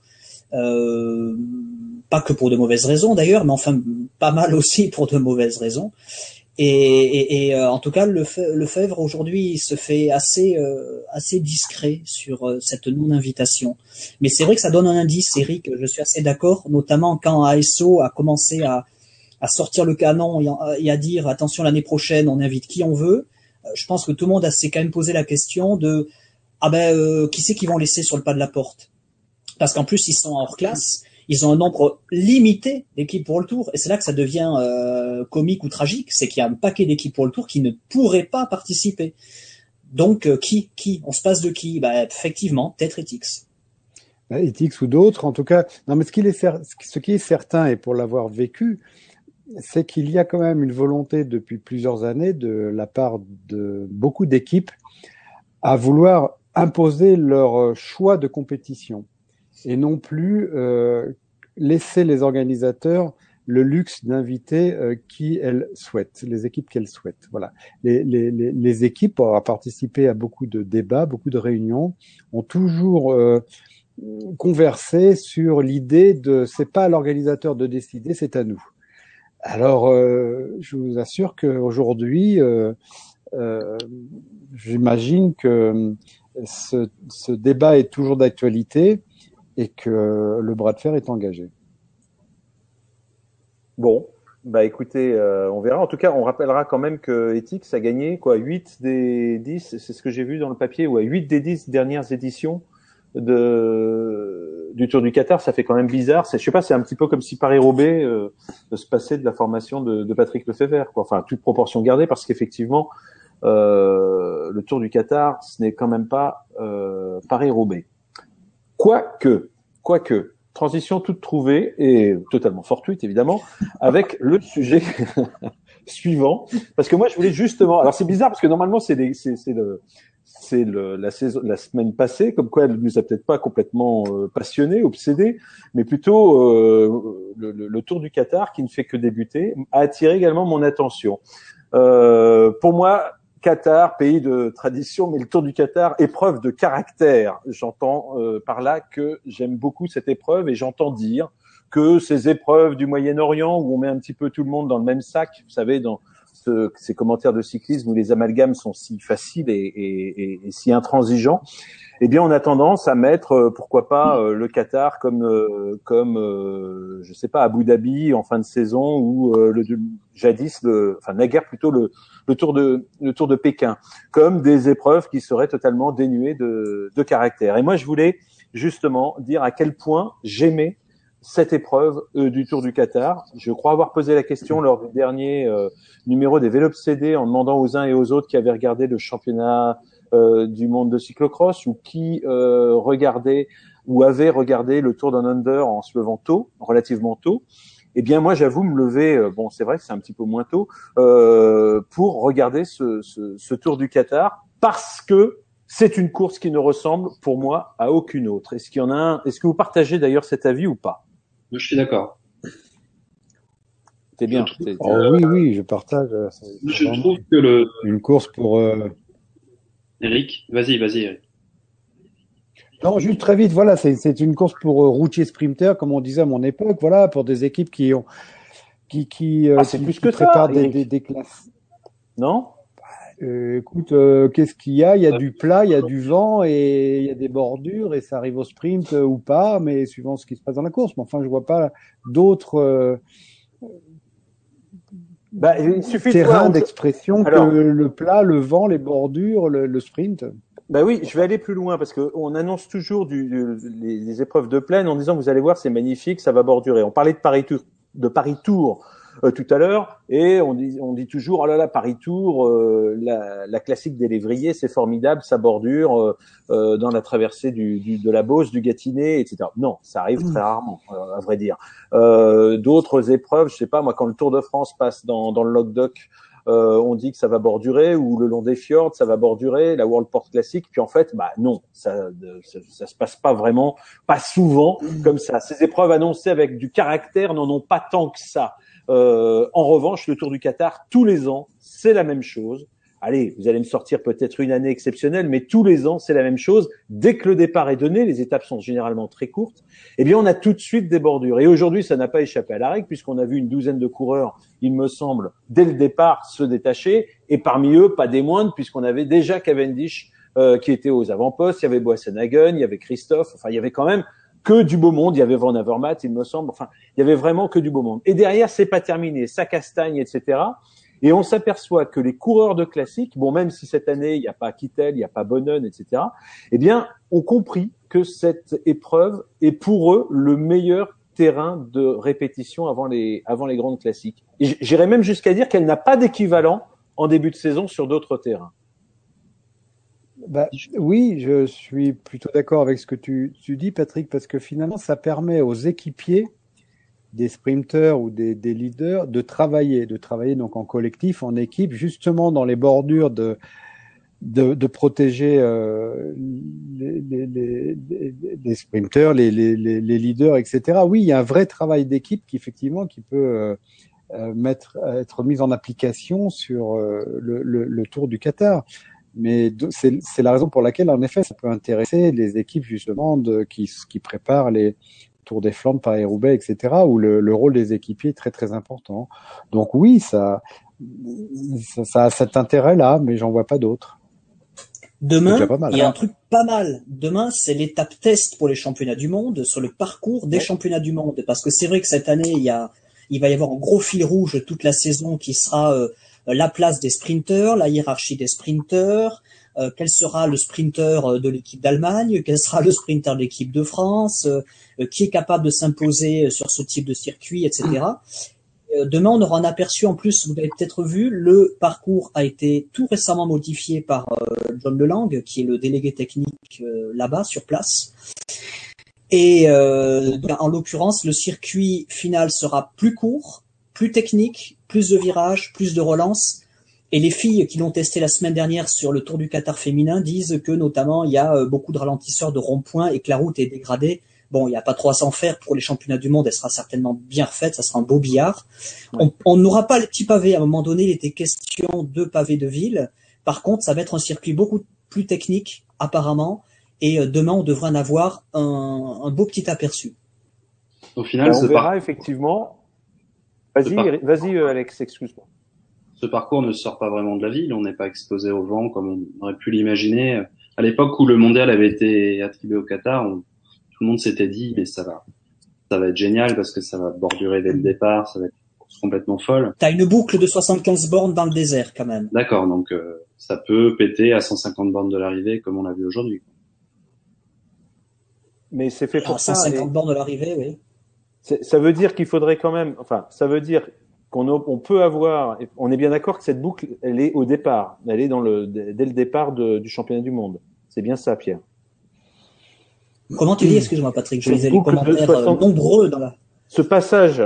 pas que pour de mauvaises raisons d'ailleurs, mais enfin pas mal aussi pour de mauvaises raisons. Et, et, et euh, en tout cas, le, Lefebvre aujourd'hui se fait assez euh, assez discret sur euh, cette non-invitation. Mais c'est vrai que ça donne un indice, Eric. Je suis assez d'accord, notamment quand ASO a commencé à, à sortir le canon et, à dire attention l'année prochaine, on invite qui on veut. Je pense que tout le monde s'est quand même posé la question de ah ben qui c'est qu'ils vont laisser sur le pas de la porte? Parce qu'en plus ils sont hors classe ils ont un nombre limité d'équipes pour le tour. Et c'est là que ça devient euh, comique ou tragique, c'est qu'il y a un paquet d'équipes pour le tour qui ne pourraient pas participer. Donc euh, qui Qui On se passe de qui? Bah, Effectivement, peut-être Etix. Bah, Etix ou d'autres, en tout cas. Non, mais ce qui est, ce qui est certain, et pour l'avoir vécu, c'est qu'il y a quand même une volonté depuis plusieurs années de la part de beaucoup d'équipes à vouloir imposer leur choix de compétition et non plus euh, laisser les organisateurs le luxe d'inviter euh, qui elles souhaitent, les équipes qu'elles souhaitent. Voilà. Les, les, les, équipes, ont participé à beaucoup de débats, beaucoup de réunions, ont toujours euh, conversé sur l'idée de c'est pas à l'organisateur de décider, c'est à nous. Alors, euh, je vous assure qu'aujourd'hui, euh, j'imagine que ce, ce débat est toujours d'actualité et que le bras de fer est engagé. Bon, bah écoutez, euh, on verra. En tout cas, on rappellera quand même que Ethics a gagné quoi 8 des 10, c'est ce que j'ai vu dans le papier, ouais, 8 des 10 dernières éditions de du Tour du Qatar, ça fait quand même bizarre. Je sais pas, c'est un petit peu comme si Paris-Roubaix euh, se passait de la formation de, Patrick Lefebvre, quoi. Enfin, toute proportion gardée, parce qu'effectivement, euh, le Tour du Qatar, ce n'est quand même pas euh, Paris-Roubaix. Quoique, quoique, transition toute trouvée et totalement fortuite évidemment, avec le sujet suivant. Parce que moi je voulais justement, alors c'est bizarre parce que normalement c'est le c'est la la semaine passée, comme quoi elle nous a peut-être pas complètement euh, passionnés, obsédés, mais plutôt euh, le, le, Tour du Qatar qui ne fait que débuter a attiré également mon attention. Euh, pour moi, Qatar, pays de tradition, mais le Tour du Qatar, épreuve de caractère. J'entends euh, par là que j'aime beaucoup cette épreuve et j'entends dire que ces épreuves du Moyen-Orient où on met un petit peu tout le monde dans le même sac, vous savez, dans ces commentaires de cyclisme où les amalgames sont si faciles et, si intransigeants, eh bien, on a tendance à mettre, euh, pourquoi pas, euh, le Qatar comme, euh, comme, je sais pas, Abu Dhabi en fin de saison ou le jadis, le, enfin naguère plutôt le, le tour de le tour de Pékin, comme des épreuves qui seraient totalement dénuées de, de caractère. Et moi, je voulais justement dire à quel point j'aimais cette épreuve du Tour du Qatar. Je crois avoir posé la question lors du dernier numéro des Vélop CD en demandant aux uns et aux autres qui avaient regardé le championnat euh, du monde de cyclocross ou qui euh, regardait ou avait regardé le Tour d'un Under en se levant tôt, relativement tôt, eh bien moi j'avoue me lever, euh, bon c'est vrai que c'est un petit peu moins tôt, euh, pour regarder ce, ce, ce, Tour du Qatar parce que c'est une course qui ne ressemble pour moi à aucune autre. Est-ce qu'il y en a un? Est-ce que vous partagez d'ailleurs cet avis ou pas? Je suis d'accord. C'est bien. Oh, oui, oui, je partage. Je trouve que le une course pour Eric, vas-y, vas-y, Eric. Non, juste très vite, voilà, c'est une course pour euh, routier sprinter, comme on disait à mon époque, voilà, pour des équipes qui ont, qui, qui, euh, ah, c'est plus que préparent des, des, classes. Non? Euh, Écoute, qu'est-ce qu'il y a? Il y a du plat, il y a du vent et il y a des bordures et ça arrive au sprint ou pas, mais suivant ce qui se passe dans la course. Mais enfin, je vois pas d'autres bah, il suffit terrain d'expression que le plat, le vent, les bordures, le, sprint. Bah oui, je vais aller plus loin parce que on annonce toujours du, les, épreuves de plaine en disant vous allez voir c'est magnifique, ça va bordurer. On parlait de Paris Tour, de Paris Tour euh, tout à l'heure, et on dit, on dit toujours oh là là Paris Tour, euh, la, la, classique des lévriers, c'est formidable, ça bordure euh, euh dans la traversée du, du, de la Beauce, du Gâtinais, etc. Non, ça arrive très mmh. rarement, à vrai dire. D'autres épreuves, je sais pas moi, quand le Tour de France passe dans, dans le Logdoc, euh, on dit que ça va bordurer, ou le long des fjords, ça va bordurer, la World Port classique. Puis en fait, bah non, ça, ça, ça, se passe pas vraiment, pas souvent comme ça. Ces épreuves annoncées avec du caractère n'en ont pas tant que ça. Euh, en revanche, le Tour du Qatar, tous les ans, c'est la même chose. Allez, vous allez me sortir peut-être une année exceptionnelle, mais tous les ans, c'est la même chose. Dès que le départ est donné, les étapes sont généralement très courtes, eh bien, on a tout de suite des bordures. Et aujourd'hui, ça n'a pas échappé à la règle, puisqu'on a vu une douzaine de coureurs, il me semble, dès le départ, se détacher, et parmi eux, pas des moindres, puisqu'on avait déjà Cavendish euh, qui était aux avant-postes, il y avait Boassenhagen, il y avait Christophe, enfin, il y avait quand même que du beau monde. Il y avait Van Avermaet, il me semble. Enfin, il y avait vraiment que du beau monde. Et derrière, c'est pas terminé. Ça castagne, etc. Et on s'aperçoit que les coureurs de classique, bon, même si cette année il n'y a pas Kittel, il n'y a pas Bonnen, etc. Eh bien, ont compris que cette épreuve est pour eux le meilleur terrain de répétition avant les avant les grandes classiques. J'irais même jusqu'à dire qu'elle n'a pas d'équivalent en début de saison sur d'autres terrains. Bah, oui, je suis plutôt d'accord avec ce que tu, tu, dis, Patrick, parce que finalement, ça permet aux équipiers, des sprinteurs ou des, des, leaders, de travailler, de travailler donc en collectif, en équipe, justement dans les bordures de de, de protéger euh, les, les, les, les, sprinteurs, les, leaders, etc. Oui, il y a un vrai travail d'équipe qui effectivement qui peut euh, euh mettre être mis en application sur euh, le, le, le, Tour du Qatar mais c'est la raison pour laquelle, en effet, ça peut intéresser les équipes justement de, qui, qui préparent les Tours des Flandres, Paris-Roubaix, etc., où le, le, rôle des équipiers est très très important. Donc oui, ça, ça, ça a cet intérêt-là, mais j'en vois pas d'autres. Demain, il y a un truc pas mal. Demain, c'est l'étape test pour les championnats du monde sur le parcours des championnats du monde, parce que c'est vrai que cette année, il y a, il va y avoir un gros fil rouge toute la saison qui sera euh, la place des sprinteurs, la hiérarchie des sprinteurs, euh, quel sera le sprinter euh, de l'équipe d'Allemagne, quel sera le sprinter de l'équipe de France, qui est capable de s'imposer sur ce type de circuit, etc. Demain, on aura un aperçu en plus, vous l'avez peut-être vu, le parcours a été tout récemment modifié par John Lelang, qui est le délégué technique là-bas, sur place. Et en l'occurrence, le circuit final sera plus court, plus technique, plus de virages, plus de relances. Et les filles qui l'ont testé la semaine dernière sur le Tour du Qatar féminin disent que notamment il y a euh, beaucoup de ralentisseurs de ronds-points et que la route est dégradée. Bon, il n'y a pas trop à s'en faire pour les championnats du monde. Elle sera certainement bien refaite. Ça sera un beau billard. On n'aura pas les petits pavés. À un moment donné, il était question de pavés de ville. Par contre, ça va être un circuit beaucoup plus technique, apparemment. Et euh, demain, on devrait en avoir un, un beau petit aperçu. Au final, on verra effectivement Vas-y, vas-y, euh, Alex, excuse-moi. ce parcours ne sort pas vraiment de la ville. On n'est pas exposé au vent comme on aurait pu l'imaginer. À l'époque où le mondial avait été attribué au Qatar, tout le monde s'était dit mais ça va, ça va être génial parce que ça va bordurer dès le départ, ça va être complètement folle. T'as une boucle de 75 bornes dans le désert quand même. D'accord, donc euh, ça peut péter à 150 bornes de l'arrivée comme on l'a vu aujourd'hui. Mais c'est fait pour à 150 bornes de l'arrivée, oui. Ça veut dire qu'il faudrait quand même, enfin, ça veut dire qu'on on peut avoir, on est bien d'accord que cette boucle, elle est au départ, elle est dans le, dès le départ de, du championnat du monde. C'est bien ça, Pierre. Comment tu dis, excuse-moi Patrick, je lisais les commentaires euh, nombreux dans la... Ce passage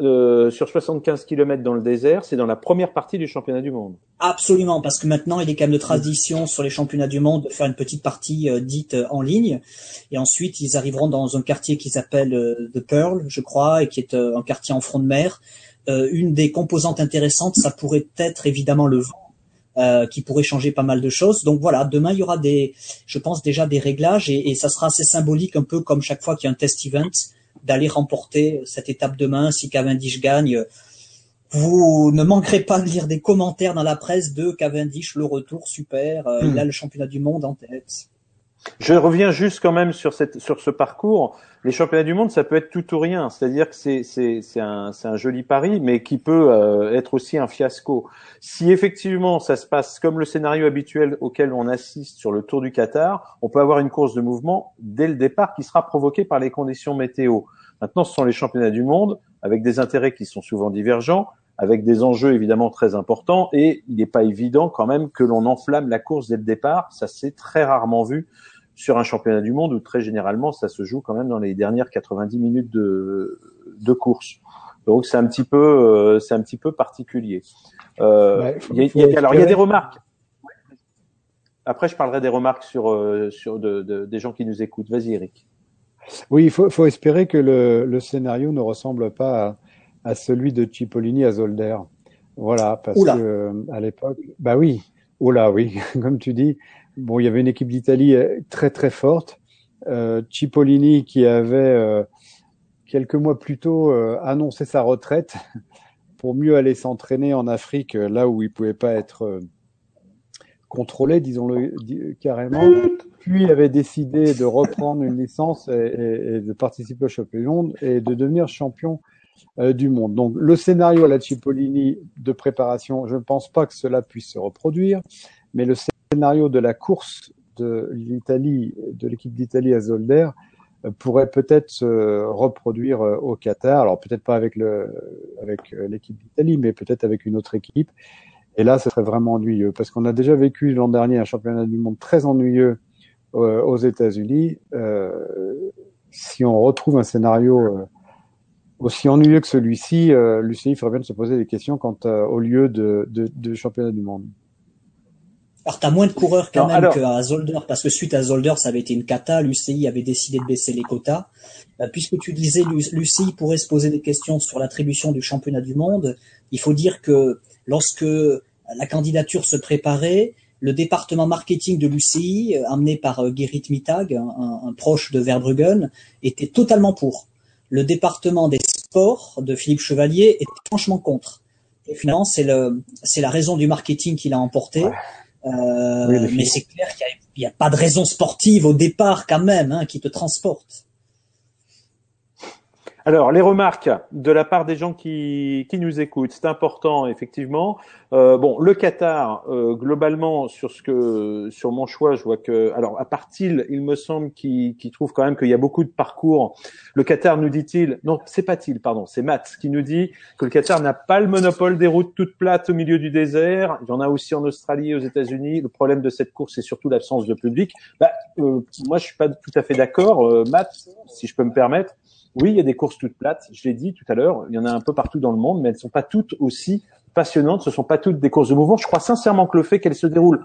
euh, sur 75 km dans le désert, c'est dans la première partie du championnat du monde. Absolument, parce que maintenant il est quand même de tradition sur les championnats du monde de faire une petite partie euh, dite euh, en ligne, et ensuite ils arriveront dans un quartier qui s'appelle The Pearl, je crois, et qui est un quartier en front de mer. une des composantes intéressantes, ça pourrait être évidemment le vent, qui pourrait changer pas mal de choses. Donc voilà, demain il y aura des, je pense déjà des réglages et, et ça sera assez symbolique, un peu comme chaque fois qu'il y a un test event d'aller remporter cette étape demain si Cavendish gagne. Vous ne manquerez pas de lire des commentaires dans la presse de Cavendish, le retour super, euh, il a le championnat du monde en tête. Je reviens juste quand même sur, cette, sur ce parcours. Les championnats du monde, ça peut être tout ou rien. C'est-à-dire que c'est, c'est, c'est, un, c'est un joli pari, mais qui peut euh, être aussi un fiasco. Si effectivement ça se passe comme le scénario habituel auquel on assiste sur le Tour du Qatar, on peut avoir une course de mouvement dès le départ qui sera provoquée par les conditions météo. Maintenant, ce sont les championnats du monde avec des intérêts qui sont souvent divergents, avec des enjeux évidemment très importants, et il n'est pas évident quand même que l'on enflamme la course dès le départ. Ça s'est très rarement vu sur un championnat du monde où très généralement ça se joue quand même dans les dernières 90 minutes de, de course. Donc c'est un petit peu, euh, c'est un petit peu particulier. Euh, il y a, alors il y a des remarques. Après, je parlerai des remarques sur euh, sur de, de, des gens qui nous écoutent. Vas-y, Eric. Oui, il faut, faut, espérer que le, le, scénario ne ressemble pas à, à, celui de Cipollini à Zolder. Voilà, parce que euh, à l'époque, bah oui, oula, oui, comme tu dis, bon, il y avait une équipe d'Italie euh, très très forte. Euh, Cipollini qui avait euh, quelques mois plus tôt euh, annoncé sa retraite pour mieux aller s'entraîner en Afrique, là où il pouvait pas être contrôlé, disons-le carrément, puis avait décidé de reprendre une licence et, et, de participer au championnat du monde et de devenir champion euh, du monde. Donc le scénario à la Cipollini de préparation, je ne pense pas que cela puisse se reproduire, mais le scénario de la course de l'Italie, de l'équipe d'Italie à Zolder, euh, pourrait peut-être se reproduire euh, au Qatar. Alors peut-être pas avec le avec l'équipe d'Italie, mais peut-être avec une autre équipe. Et là, ce serait vraiment ennuyeux parce qu'on a déjà vécu l'an dernier un championnat du monde très ennuyeux aux États-Unis. Si on retrouve un scénario aussi ennuyeux que celui-ci, euh, l'UCI ferait bien de se poser des questions quant au lieu de, de, de, championnat du monde. Alors, tu as moins de coureurs quand même qu'à Zolder, parce que suite à Zolder, ça avait été une cata. L'UCI avait décidé de baisser les quotas. puisque tu disais, l'UCI pourrait se poser des questions sur l'attribution du championnat du monde, il faut dire que lorsque la candidature se préparait. Le département marketing de l'UCI, euh, amené par euh, Gerrit Mittag, un, proche de Verbruggen, était totalement pour. Le département des sports de Philippe Chevalier était franchement contre. Et finalement, c'est le, c'est la raison du marketing qui l'a emporté. Euh, mais c'est clair qu'il n'y a, pas de raison sportive au départ quand même hein, qui te transporte. Alors, les remarques de la part des gens qui, qui nous écoutent, c'est important effectivement. Euh, bon, le Qatar, euh, globalement, sur ce que, sur mon choix, je vois que, alors à part il, me semble qu'il trouve quand même qu'il y a beaucoup de parcours. Le Qatar nous dit-il, non, c'est pas il, pardon, c'est Matt qui nous dit que le Qatar n'a pas le monopole des routes toutes plates au milieu du désert. Il y en a aussi en Australie, aux États-Unis. Le problème de cette course, c'est surtout l'absence de public. Bah, euh, moi, je suis pas tout à fait d'accord, Matt, si je peux me permettre. Oui, il y a des courses toutes plates, je l'ai dit tout à l'heure, il y en a un peu partout dans le monde, mais elles ne sont pas toutes aussi passionnantes, ce ne sont pas toutes des courses de mouvement. Je crois sincèrement que le fait qu'elles se déroulent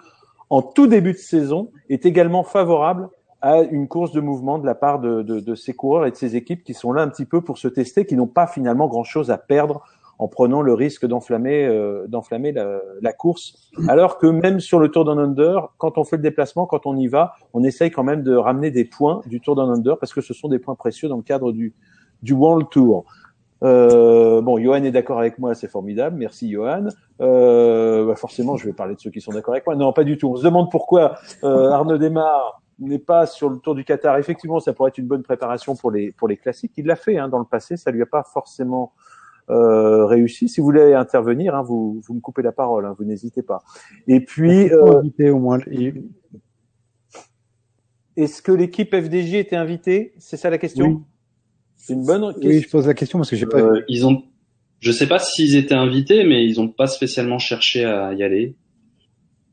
en tout début de saison est également favorable à une course de mouvement de la part de, de ces coureurs et de ces équipes qui sont là un petit peu pour se tester, qui n'ont pas finalement grand-chose à perdre en prenant le risque d'enflammer euh, d'enflammer la, la, course. Alors que même sur le Tour d'un Under, quand on fait le déplacement, quand on y va, on essaye quand même de ramener des points du Tour d'un Under parce que ce sont des points précieux dans le cadre du du World Tour. Euh, bon, Johan est d'accord avec moi, c'est formidable. Merci, Johan. Euh, bah forcément, je vais parler de ceux qui sont d'accord avec moi. Non, pas du tout. On se demande pourquoi euh, Arnaud Desmar n'est pas sur le Tour du Qatar. Effectivement, ça pourrait être une bonne préparation pour les pour les classiques. Il l'a fait hein, dans le passé. Ça lui a pas forcément euh, réussi. Si vous voulez intervenir, hein, vous vous me coupez la parole. Hein, vous n'hésitez pas. Et puis, euh, au moins. est-ce que l'équipe FDJ était invitée? C'est ça la question? Oui. C'est une bonne question. Oui, je pose la question parce que j'ai pas. Euh, ils ont, je sais pas s'ils étaient invités, mais ils ont pas spécialement cherché à y aller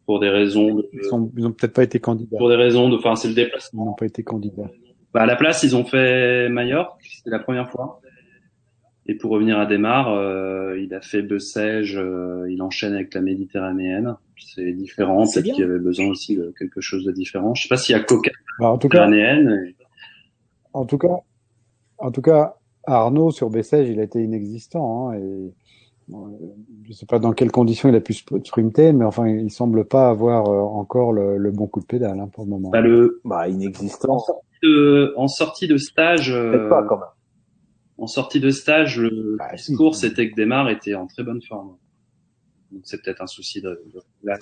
pour des raisons. De, Ils, sont, ils ont peut-être pas été candidats. pour des raisons de, enfin, c'est le déplacement. Ils n'ont pas été candidats. Bah, à la place, ils ont fait Majorque, c'était la première fois. Et pour revenir à Desmar, euh, il a fait Bessèges, euh, il enchaîne avec la Méditerranéenne. C'est différent, peut-être qu'il y avait besoin aussi de quelque chose de différent. Je sais pas s'il y a Coca Bah, en tout cas, Méditerranéenne. en tout cas, en tout cas, Arnaud sur Bessèges, il a été inexistant. Hein, et bon, euh, je sais pas dans quelles conditions il a pu sp- sprinter, mais enfin, il semble pas avoir euh, encore le, le bon coup de pédale hein, pour le moment. Bah, le, Bah, en inexistant. sortie de, en sortie de stage, Peut-être euh, pas quand même. En sortie de stage, le Bah, si. discours c'était que Desmar était en très bonne forme. Donc c'est peut-être un souci de, de là.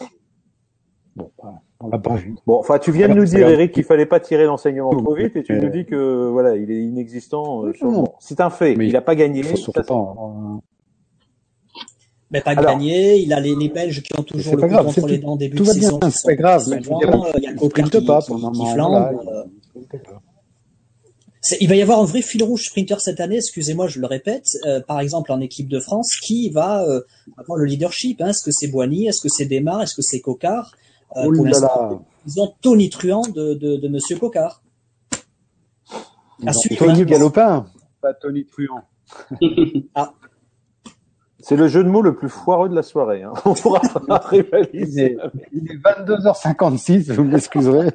Bon, voilà, on l'a pas vu. Bon, enfin, tu viens de nous dire. Eric, qu'il fallait pas tirer l'enseignement trop vite, et tu Euh, nous dis que voilà, il est inexistant. euh, c'est un fait. Mais il a pas gagné. Il faut surtout Ça, pas. en- Mais pas Alors- gagné. Il a les, les Belges qui ont toujours le coup grave, contre c'est les dents en début tout de saison. c'est pas grave, mais. Il y a qui, pas qui- pour le qui moment. flambe. Il va y avoir un vrai fil rouge sprinter cette année, excusez-moi, je le répète. Euh, par exemple, en équipe de France, qui va euh, avoir le leadership hein Est-ce que c'est Boigny Est-ce que c'est Desmar Est-ce que c'est Cocard Euh, Oh Pour ils ont Tony Truant de, de, de Monsieur Cocard. À suivre, Tony hein. Galopin, pas Tony Truant. C'est le jeu de mots le plus foireux de la soirée. Hein. On pourra pas rivaliser. Il est 22h56, vous m'excuserez.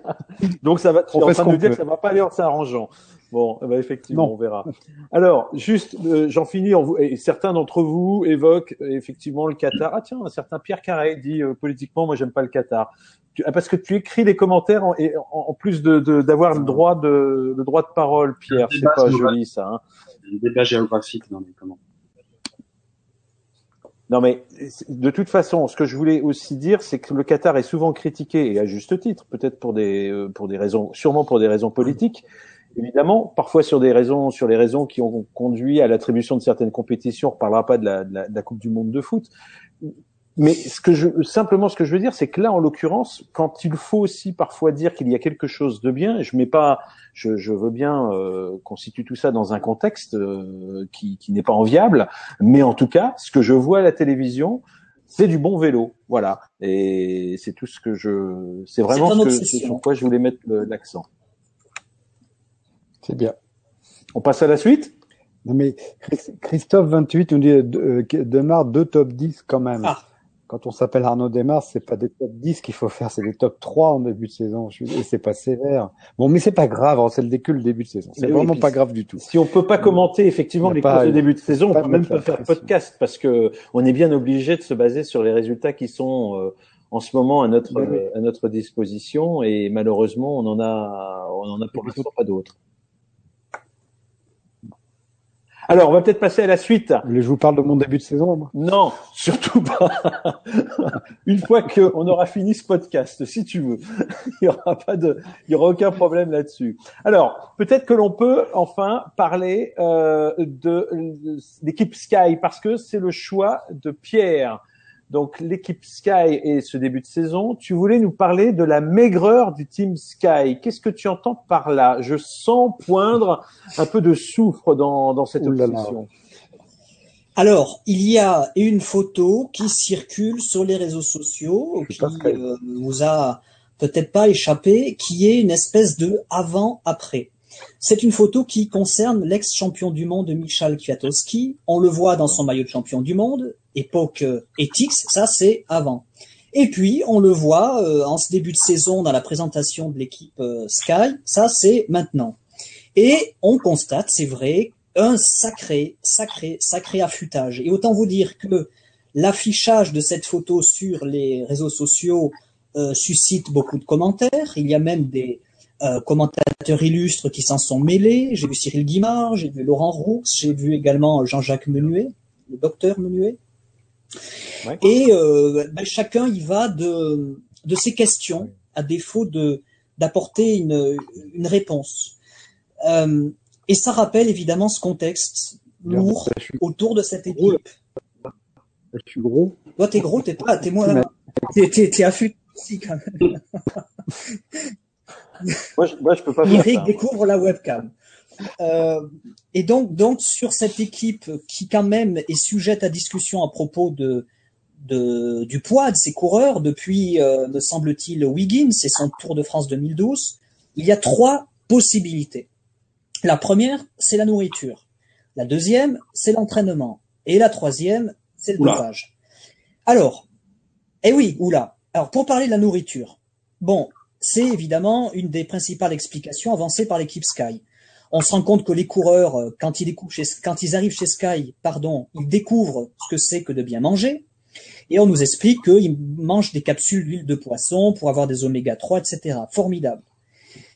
Donc ça va. Tu On es en fait train ce de nous qu'on dire peut. que ça va pas aller en s'arrangeant. Bon, eh ben, effectivement, Non. on verra. Alors, juste, euh, j'en finis. En vous, et certains d'entre vous évoquent effectivement le Qatar. Ah tiens, un certain Pierre Carré dit euh, politiquement, moi j'aime pas le Qatar. Tu- ah, parce que tu écris les commentaires en, et en, en plus de de- d'avoir le droit de le droit de parole, Pierre. C'est débat pas joli ça. Hein. Débat géographique dans les commentaires. Non, mais de toute façon, ce que je voulais aussi dire, c'est que le Qatar est souvent critiqué et à juste titre, peut-être pour des euh, pour des raisons, sûrement pour des raisons politiques, évidemment, parfois sur des raisons sur les raisons qui ont conduit à l'attribution de certaines compétitions. On reparlera pas de la, de la, de la Coupe du Monde de foot. Mais ce que je simplement ce que je veux dire, c'est que là, en l'occurrence, quand il faut aussi parfois dire qu'il y a quelque chose de bien, je mets pas, je, je veux bien euh, qu'on situe tout ça dans un contexte euh, qui, qui n'est pas enviable, mais en tout cas, ce que je vois à la télévision, c'est du bon vélo, voilà. Et c'est tout ce que je, c'est vraiment ce que, sur quoi je voulais mettre l'accent. C'est bien. On passe à la suite? Non mais Chris- Christophe 28 nous dit euh, que Demar deux top 10 quand même. Ah. Quand on s'appelle Arnaud Demar, c'est pas des top 10 qu'il faut faire, c'est des top 3 en début de saison. Je suis- Et c'est pas sévère. Bon, mais c'est pas grave, hein, c'est le décul le début de saison. C'est oui, vraiment pas grave du tout. Si on peut pas commenter effectivement les courses de début de saison, on peut même pas faire pression. podcast parce que on est bien obligé de se baser sur les résultats qui sont euh, en ce moment à notre Oui, oui. euh, à notre disposition et malheureusement on en a on en a pour l'instant pas d'autres. Alors, on va peut-être passer à la suite. Je vous parle de mon début de saison moi Non, surtout pas. Une fois qu'on aura fini ce podcast, si tu veux, il y aura pas de, il y aura aucun problème là-dessus. Alors, peut-être que l'on peut enfin parler euh, de, de l'équipe Sky parce que c'est le choix de Pierre. Donc l'équipe Sky et ce début de saison, tu voulais nous parler de la maigreur du team Sky. Qu'est-ce que tu entends par là? Je sens poindre un peu de soufre dans, dans cette obsession. Alors, il y a une photo qui circule sur les réseaux sociaux, qui euh, vous a peut-être pas échappé, qui est une espèce de avant-après. C'est une photo qui concerne l'ex-champion du monde Michal Kwiatkowski. On le voit dans son maillot de champion du monde, époque euh, Etix, ça c'est avant. Et puis, on le voit euh, en ce début de saison dans la présentation de l'équipe euh, Sky, ça c'est maintenant. Et on constate, c'est vrai, un sacré, sacré, sacré affûtage. Et autant vous dire que l'affichage de cette photo sur les réseaux sociaux euh, suscite beaucoup de commentaires. Il y a même des, euh, commentateurs illustres qui s'en sont mêlés. J'ai vu Cyril Guimard, j'ai vu Laurent Roux, j'ai vu également Jean-Jacques Menuet, le docteur Menuet. Ouais. Et euh, ben, chacun y va de, de ses questions, à défaut de d'apporter une, une réponse. Euh, et ça rappelle évidemment ce contexte lourd autour de cette équipe. Je suis gros. Toi, t'es gros, t'es pas, t'es moins, t'es, affûté aussi quand même. moi, je, moi, je peux pas Eric ça. découvre la webcam. Euh, et donc, donc sur cette équipe qui quand même est sujette à discussion à propos de, de du poids de ses coureurs depuis, euh, me semble-t-il, Wiggins et son Tour de France 2012, il y a trois possibilités. La première, c'est la nourriture. La deuxième, c'est l'entraînement. Et la troisième, c'est le dopage. Alors, eh oui, oula. Alors, pour parler de la nourriture, bon, c'est évidemment une des principales explications avancées par l'équipe Sky. On se rend compte que les coureurs, quand ils, chez, quand ils arrivent chez Sky, pardon, ils découvrent ce que c'est que de bien manger. Et on nous explique qu'ils mangent des capsules d'huile de poisson pour avoir des oméga 3, etc. Formidable.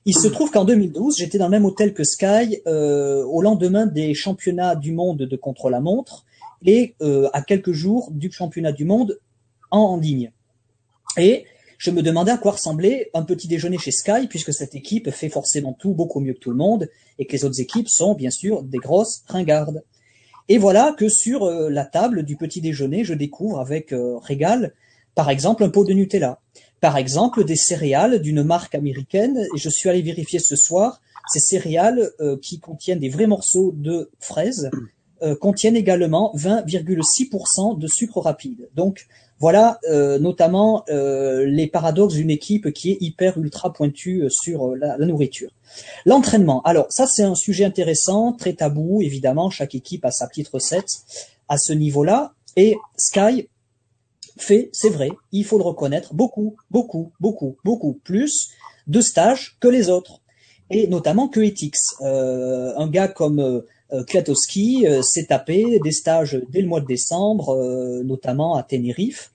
Il se trouve qu'en 2012, j'étais dans le même hôtel que Sky euh, au lendemain des championnats du monde de contre-la-montre et euh, à quelques jours du championnat du monde en, en ligne. Et je me demandais à quoi ressemblait un petit déjeuner chez Sky, puisque cette équipe fait forcément tout beaucoup mieux que tout le monde, et que les autres équipes sont bien sûr des grosses ringardes. Et voilà que sur euh, la table du petit déjeuner, je découvre avec euh, régal, par exemple, un pot de Nutella, par exemple, des céréales d'une marque américaine, et je suis allé vérifier ce soir, ces céréales euh, qui contiennent des vrais morceaux de fraises, contiennent également 20,6% de sucre rapide. Donc, voilà euh, notamment euh, les paradoxes d'une équipe qui est hyper ultra pointue sur la, nourriture. L'entraînement. Alors ça c'est un sujet intéressant, très tabou évidemment. Chaque équipe a sa petite recette à ce niveau-là. Et Sky fait, c'est vrai, il faut le reconnaître, beaucoup, beaucoup, beaucoup, beaucoup plus de stages que les autres. Et notamment que Etix. Euh, un gars comme euh, Kwiatkowski euh, s'est tapé des stages dès le mois de décembre, euh, notamment à Tenerife.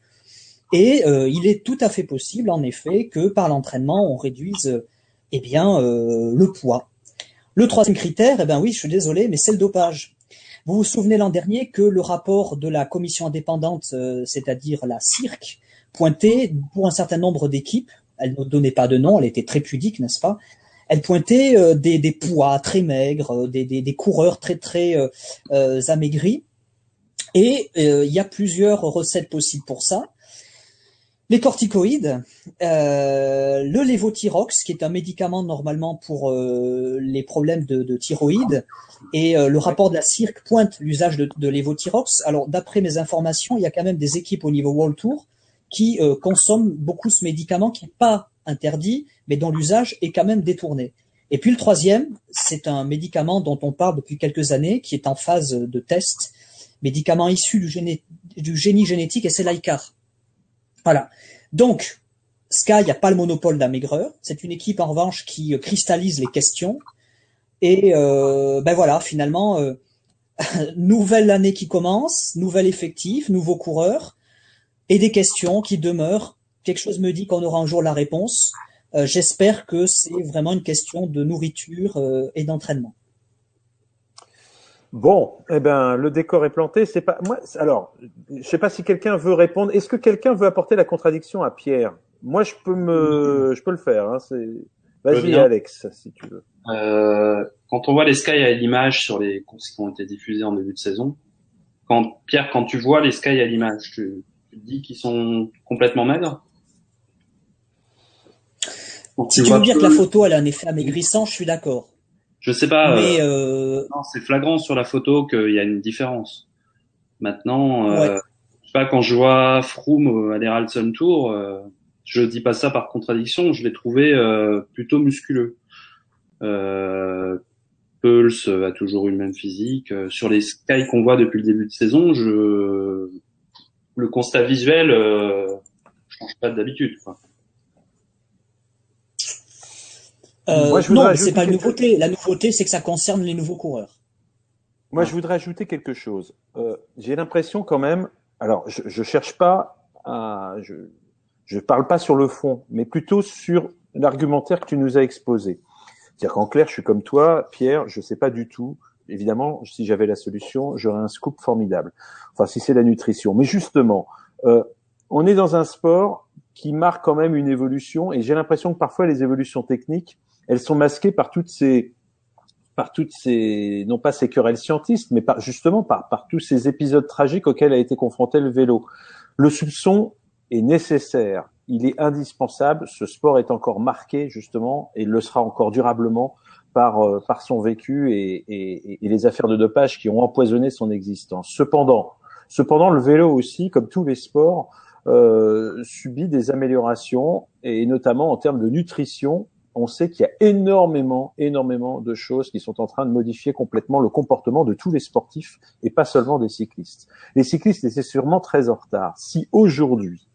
Et il est tout à fait possible, en effet, que par l'entraînement, on réduise eh bien, le poids. Le troisième critère, eh ben oui, je suis désolé, mais c'est le dopage. Vous vous souvenez l'an dernier que le rapport de la commission indépendante, c'est-à-dire la CIRC, pointait pour un certain nombre d'équipes, elle ne donnait pas de nom, elle était très pudique, n'est-ce pas, elle pointait euh, des, des, poids très maigres, des, des, des coureurs très très euh, euh, amaigris. Et il y a plusieurs recettes possibles pour ça. Les corticoïdes, euh, le lévothyrox, qui est un médicament normalement pour euh, les problèmes de, de thyroïde, et euh, le rapport de la CIRC pointe l'usage de, de lévothyrox. Alors, d'après mes informations, il y a quand même des équipes au niveau World Tour qui consomment beaucoup ce médicament qui n'est pas interdit, mais dont l'usage est quand même détourné. Et puis le troisième, c'est un médicament dont on parle depuis quelques années, qui est en phase de test, médicament issu du, génie, génétique, et c'est l'ICAR. Voilà. Donc, Sky n'a pas le monopole la maigreur. C'est une équipe en revanche qui cristallise les questions. Et euh, ben voilà, finalement, euh, nouvelle année qui commence, nouvel effectif, nouveaux coureurs, et des questions qui demeurent quelque chose me dit qu'on aura un jour la réponse. Euh, J'espère que c'est vraiment une question de nourriture euh, et d'entraînement. Bon, eh ben le décor est planté. C'est pas moi. Alors, je sais pas si quelqu'un veut répondre. Est-ce que quelqu'un veut apporter la contradiction à Pierre? Moi, je peux me, je peux le faire. Hein, Vas-y, Alex, si tu veux. Euh, quand on voit les Sky à l'image sur les courses qui ont été diffusées en début de saison, quand Pierre, quand tu vois les Sky à l'image, tu, tu te dis qu'ils sont complètement maigres? Si tu veux dire que la photo elle a un effet amaigrissant, je suis d'accord. Je sais pas. Mais euh... non, c'est flagrant sur la photo qu'il y a une différence. Maintenant, euh, je sais pas quand je vois Froome à l'Heraldson Tour, euh, je dis pas ça par contradiction, je l'ai trouvé euh, plutôt musculeux. Euh, Pulse a toujours eu le même physique. Euh, sur les Sky qu'on voit depuis le début de saison, je le constat visuel euh, change pas d'habitude. Euh, non, c'est pas une nouveauté. La nouveauté, c'est que ça concerne les nouveaux coureurs. Moi, je voudrais ajouter quelque chose. Euh, J'ai l'impression quand même. Alors, je, je cherche pas à. Je je parle pas sur le fond, mais plutôt sur l'argumentaire que tu nous as exposé. C'est-à-dire qu'en clair, je suis comme toi, Pierre, je sais pas du tout. Évidemment, si j'avais la solution, j'aurais un scoop formidable. Enfin, si c'est la nutrition. Mais justement, euh, on est dans un sport qui marque quand même une évolution, et j'ai l'impression que parfois les évolutions techniques, elles sont masquées par toutes ces par toutes ces, non pas ces querelles scientistes, mais par, justement par, par tous ces épisodes tragiques auxquels a été confronté le vélo. Le soupçon est nécessaire, il est indispensable. Ce sport est encore marqué justement et le sera encore durablement par euh, par son vécu et, et, et, les affaires de dopage qui ont empoisonné son existence. Cependant, cependant, le vélo aussi, comme tous les sports, euh, subit des améliorations et notamment en termes de nutrition on sait qu'il y a énormément, énormément de choses qui sont en train de modifier complètement le comportement de tous les sportifs et pas seulement des cyclistes. Les cyclistes étaient sûrement très en retard. Si aujourd'hui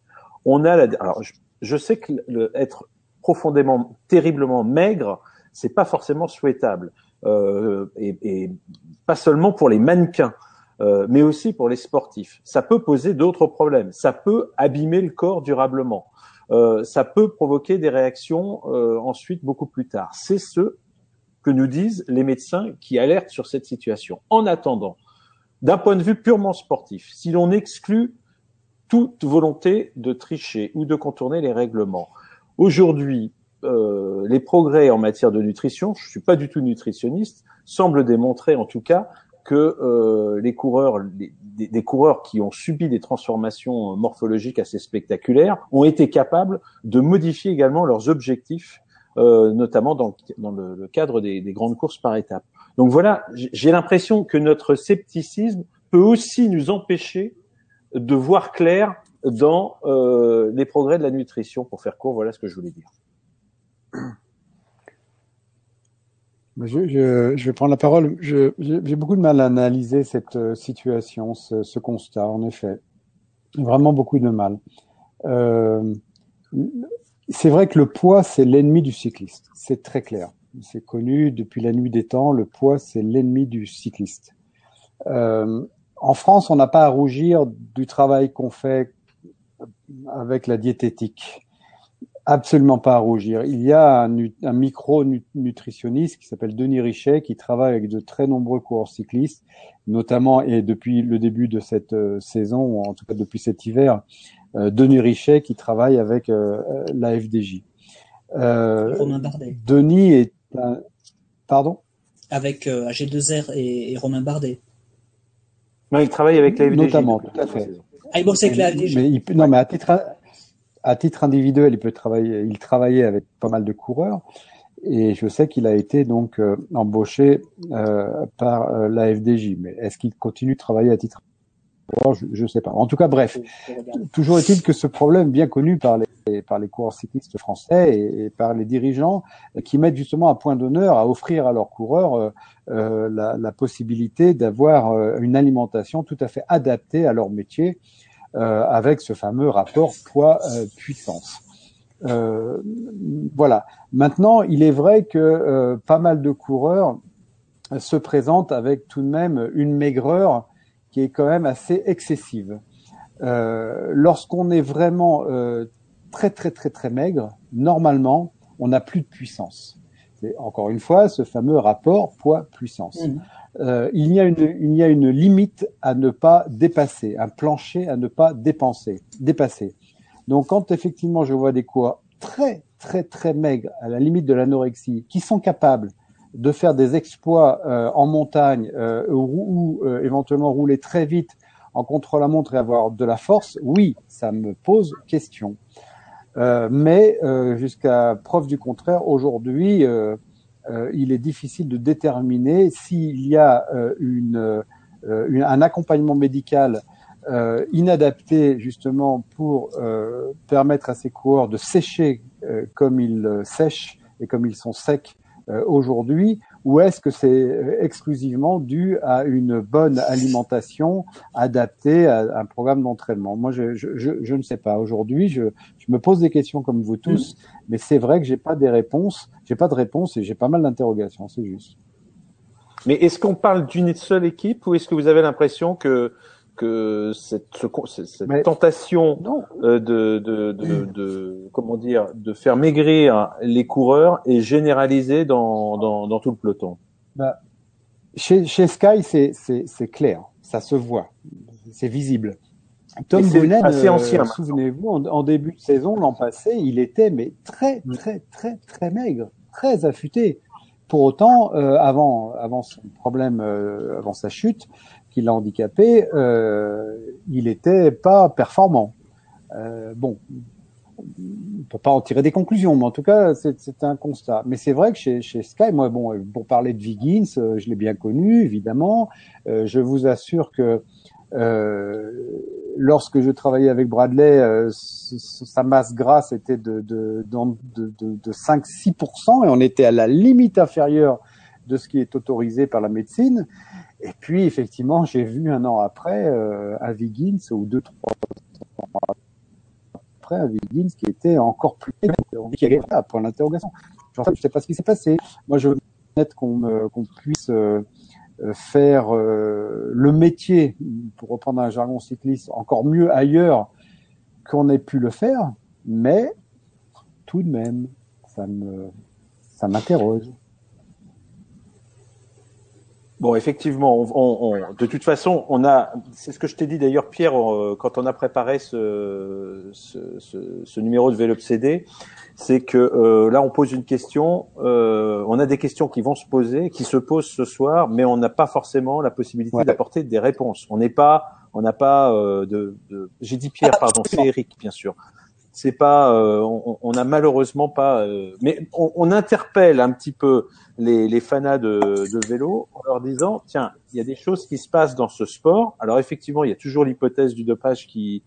on a la, alors je, sais que être profondément, terriblement maigre, c'est pas forcément souhaitable, euh, et, pas seulement pour les mannequins. Euh, mais aussi pour les sportifs. Ça peut poser d'autres problèmes. Ça peut abîmer le corps durablement. Euh, ça peut provoquer des réactions euh, ensuite beaucoup plus tard. C'est ce que nous disent les médecins qui alertent sur cette situation. En attendant, d'un point de vue purement sportif, si l'on exclut toute volonté de tricher ou de contourner les règlements, aujourd'hui, euh, les progrès en matière de nutrition, je suis pas du tout nutritionniste, semblent démontrer en tout cas que euh, les coureurs, des, coureurs qui ont subi des transformations morphologiques assez spectaculaires, ont été capables de modifier également leurs objectifs, euh, notamment dans, dans le, cadre des, des, grandes courses par étapes. Donc voilà, j'ai l'impression que notre scepticisme peut aussi nous empêcher de voir clair dans euh, les progrès de la nutrition. Pour faire court, voilà ce que je voulais dire. Je, je, je, vais prendre la parole. J'ai beaucoup de mal à analyser cette euh, situation, ce, ce, constat, en effet. Vraiment beaucoup de mal. Euh, c'est vrai que le poids, c'est l'ennemi du cycliste. C'est très clair. C'est connu depuis la nuit des temps. Le poids, c'est l'ennemi du cycliste. Euh, en France, on n'a pas à rougir du travail qu'on fait avec la diététique. Absolument pas à rougir. Il y a un, un micro-nutritionniste qui s'appelle Denis Richet qui travaille avec de très nombreux coureurs cyclistes, notamment et depuis le début de cette euh, saison, ou en tout cas depuis cet hiver, euh, Denis Richet qui travaille avec euh, la FDJ. Romain Bardet. Denis est un... Pardon? Avec AG2R et, et, Romain Bardet. Non, il travaille avec la FDJ. Notamment, tout à fait. Ah, il bosse avec la FDJ. Mais il, non, mais à titre à titre individuel, il peut travailler, il travaillait avec pas mal de coureurs. Et je sais qu'il a été donc euh, embauché euh, par euh, la FDJ. Mais est-ce qu'il continue de travailler à titre je ne sais pas. En tout cas, bref. Toujours est-il que ce problème bien connu par les par les coureurs cyclistes français et, par les dirigeants qui mettent justement un point d'honneur à offrir à leurs coureurs euh, la, la, possibilité d'avoir une alimentation tout à fait adaptée à leur métier euh, avec ce fameux rapport poids-puissance. Euh, voilà. Maintenant, il est vrai que euh, pas mal de coureurs se présentent avec tout de même une maigreur qui est quand même assez excessive. Euh, Lorsqu'on est vraiment euh, très très très très maigre, normalement, on n'a plus de puissance. Encore une fois ce fameux rapport poids-puissance. Mmh euh, il, y a une, limite à ne pas dépasser, un plancher à ne pas dépenser, dépasser. Donc quand effectivement je vois des coureurs très très très maigres, à la limite de l'anorexie, qui sont capables de faire des exploits euh, en montagne euh, ou, éventuellement rouler très vite en contre-la-montre et avoir de la force, oui, ça me pose question. Mais jusqu'à preuve du contraire, aujourd'hui, euh, il est difficile de déterminer s'il y a euh, euh, un accompagnement médical inadapté justement pour permettre à ces coureurs de sécher comme ils sèchent et comme ils sont secs aujourd'hui, ou est-ce que c'est exclusivement dû à une bonne alimentation adaptée à un programme d'entraînement? Moi, je, je, je, ne sais pas. Aujourd'hui, je, je me pose des questions comme vous tous, mm. mais c'est vrai que j'ai pas des réponses, j'ai pas de réponses et j'ai pas mal d'interrogations, c'est juste. Mais est-ce qu'on parle d'une seule équipe ou est-ce que vous avez l'impression que que cette, cette tentation euh, de, de, de, de, comment dire de faire maigrir les coureurs est généralisée dans, dans, dans tout le peloton. Bah, chez, chez Sky, c'est clair, ça se voit, c'est visible. Tom ancien. Euh, souvenez-vous, en, début de saison l'an passé, il était mais très mm. très très très maigre, très affûté. Pour autant, euh, avant avant son problème, euh, avant sa chute, qui l'a handicapé, euh, il était pas performant. Euh, bon, on peut pas en tirer des conclusions, mais en tout cas, c'est un constat. Mais c'est vrai que chez, Sky, moi, bon, pour parler de Viggins, je l'ai bien connu, évidemment. je vous assure que euh, lorsque je travaillais avec Bradley, euh, sa masse grasse était de 5-6% et on était à la limite inférieure de ce qui est autorisé par la médecine. Et puis, effectivement, j'ai vu un an après euh, un Viggins ou deux, trois ans après un Viggins qui était encore plus qui avait point d'interrogation. Je ne sais pas ce qui s'est passé. Moi, je veux qu'on qu'on puisse euh, euh, faire euh, le métier, pour reprendre un jargon cycliste, encore mieux ailleurs qu'on ait pu le faire, mais tout de même, ça me, ça m'interroge. Bon, effectivement, on, on, de toute façon, on a, c'est ce que je t'ai dit d'ailleurs, Pierre, euh, quand on a préparé ce, ce, ce, ce numéro de Vélo CD, c'est que euh, là, on pose une question, euh, on a des questions qui vont se poser, qui se posent ce soir, mais on n'a pas forcément la possibilité d'apporter des réponses. On n'est pas, on n'a pas de, de j'ai dit Pierre, pardon, c'est Eric, bien sûr. C'est pas, euh, on, on, a malheureusement pas, euh, mais on, on, interpelle un petit peu les, les fanas de, de, vélo en leur disant, tiens, il y a des choses qui se passent dans ce sport. Alors effectivement, il y a toujours l'hypothèse du dopage qui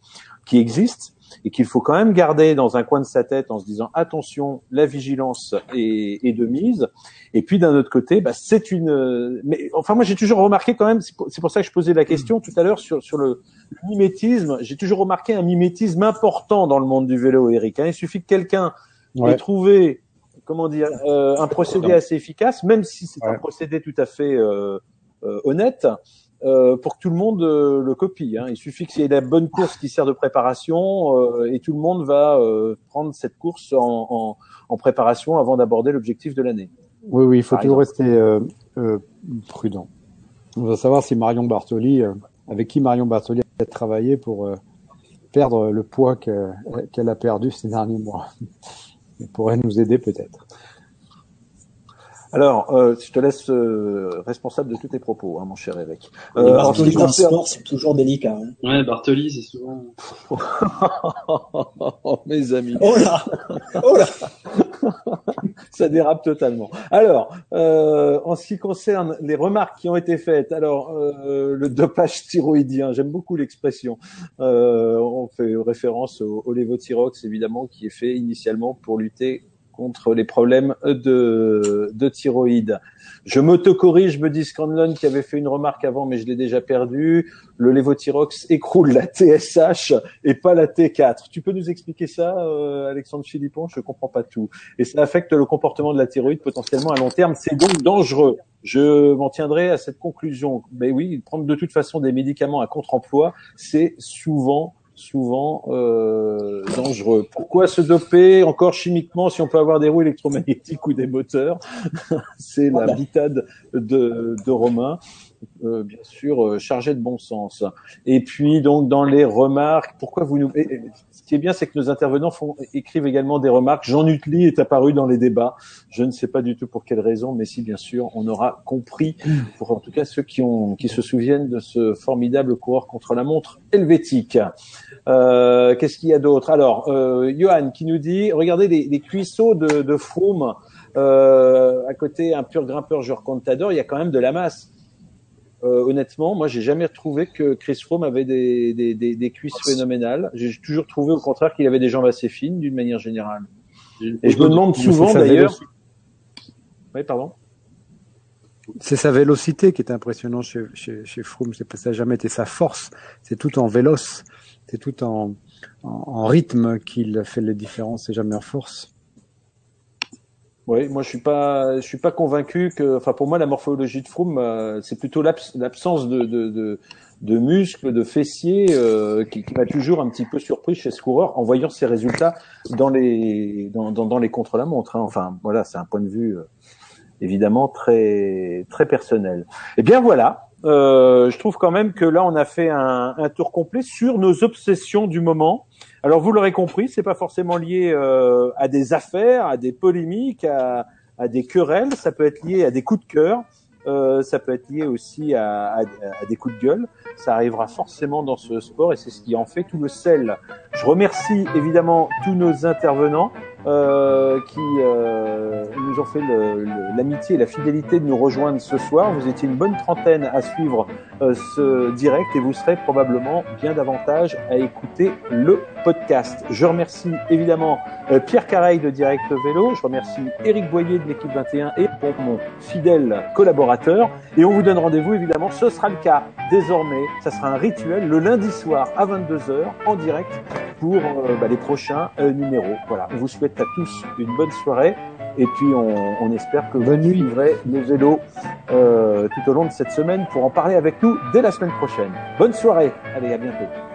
qui existe, et qu'il faut quand même garder dans un coin de sa tête en se disant attention, la vigilance est, est de mise. Et puis d'un autre côté, bah, c'est une. Mais enfin, moi j'ai toujours remarqué quand même. C'est pour, ça que je posais la question tout à l'heure sur sur le, mimétisme. J'ai toujours remarqué un mimétisme important dans le monde du vélo, Eric. Hein. Il suffit que quelqu'un ait trouvé comment dire euh, un procédé assez efficace, même si c'est un procédé tout à fait euh, euh, honnête. Pour que tout le monde le copie. Hein. Il suffit qu'il y ait la bonne course qui sert de préparation et tout le monde va prendre cette course en, en, en préparation avant d'aborder l'objectif de l'année. Oui, oui, il faut toujours rester prudent. On va savoir si Marion Bartoli, avec qui Marion Bartoli a travaillé pour perdre le poids qu'elle a perdu ces derniers mois. Pourrait nous aider peut-être. Alors, euh, je te laisse euh, responsable de tous tes propos, hein, mon cher Eric. Euh, Bartoli dans le sport, c'est toujours délicat. Hein. Ouais, Bartoli, c'est souvent... Mes amis. Oh là Oh là Ça dérape totalement. Alors, euh, en ce qui concerne les remarques qui ont été faites, alors, euh, le dopage thyroïdien, j'aime beaucoup l'expression. on fait référence au, au lévothyrox, évidemment, qui est fait initialement pour lutter contre les problèmes de, de thyroïde. Je m'auto-corrige, je me dis Scanlon qui avait fait une remarque avant, mais je l'ai déjà perdu. Le lévothyrox écroule la TSH et pas la T4. Tu peux nous expliquer ça, euh, Alexandre Philippon? Je comprends pas tout. Et ça affecte le comportement de la thyroïde potentiellement à long terme. C'est donc dangereux. Je m'en tiendrai à cette conclusion. Mais oui, prendre de toute façon des médicaments à contre-emploi, c'est souvent souvent euh, dangereux. Pourquoi se doper encore chimiquement si on peut avoir des roues électromagnétiques ou des moteurs? C'est la bitade de, de Romain. Euh, bien sûr euh, chargé de bon sens. Et puis donc dans les remarques, pourquoi vous nous ce qui est bien c'est que nos intervenants font écrivent également des remarques. Jean Nutli est apparu dans les débats. Je ne sais pas du tout pour quelle raison, mais si bien sûr on aura compris pour en tout cas ceux qui ont qui se souviennent de ce formidable coureur contre la montre helvétique. Euh, Qu'est-ce qu'il y a d'autre? Alors euh, Johan qui nous dit regardez les, les cuisseaux de, de Froome euh, à côté un pur grimpeur joueur Contador, il y a quand même de la masse. Euh, honnêtement, moi, j'ai jamais trouvé que Chris Froome avait des, des, des, des cuisses phénoménales. J'ai toujours trouvé au contraire qu'il avait des jambes assez fines d'une manière générale. Et je me demande souvent d'ailleurs. Oui, pardon. C'est sa vélocité qui est impressionnante chez, chez, chez Froome. Ça n'a jamais été sa force. C'est tout en véloce. C'est tout en, en, en rythme qu'il fait les différences. C'est jamais en force. Oui, moi je suis pas, je suis pas convaincu que, enfin pour moi la morphologie de Froome, euh, c'est plutôt l'absence de, de, de, de, muscles, de fessiers euh, qui, qui m'a toujours un petit peu surpris chez ce coureur en voyant ses résultats dans les dans, dans, dans les contre-la-montre. Hein. Enfin voilà, c'est un point de vue euh, évidemment très très personnel. Eh bien voilà, euh, je trouve quand même que là on a fait un, un tour complet sur nos obsessions du moment. Alors vous l'aurez compris, c'est pas forcément lié euh, à des affaires, à des polémiques, à, à, des querelles. Ça peut être lié à des coups de cœur. Euh, ça peut être lié aussi à, à, à, des coups de gueule. Ça arrivera forcément dans ce sport et c'est ce qui en fait tout le sel. Je remercie évidemment tous nos intervenants euh, qui euh, nous ont fait l'amitié et la fidélité de nous rejoindre ce soir. Vous étiez une bonne trentaine à suivre ce direct et vous serez probablement bien davantage à écouter le podcast. Je remercie évidemment euh, Pierre Careil de Direct Vélo. Je remercie Éric Boyer de l'équipe 21 et pour mon fidèle collaborateur. Et on vous donne rendez-vous évidemment. Ce sera le cas désormais. Ça sera un rituel le lundi soir à 22h en direct pour euh, bah, les prochains numéros. Voilà. On vous souhaite à tous une bonne soirée et puis on, espère que vous vivrez nos vélos euh, tout au long de cette semaine pour en parler avec nous dès la semaine prochaine. Bonne soirée, allez à bientôt.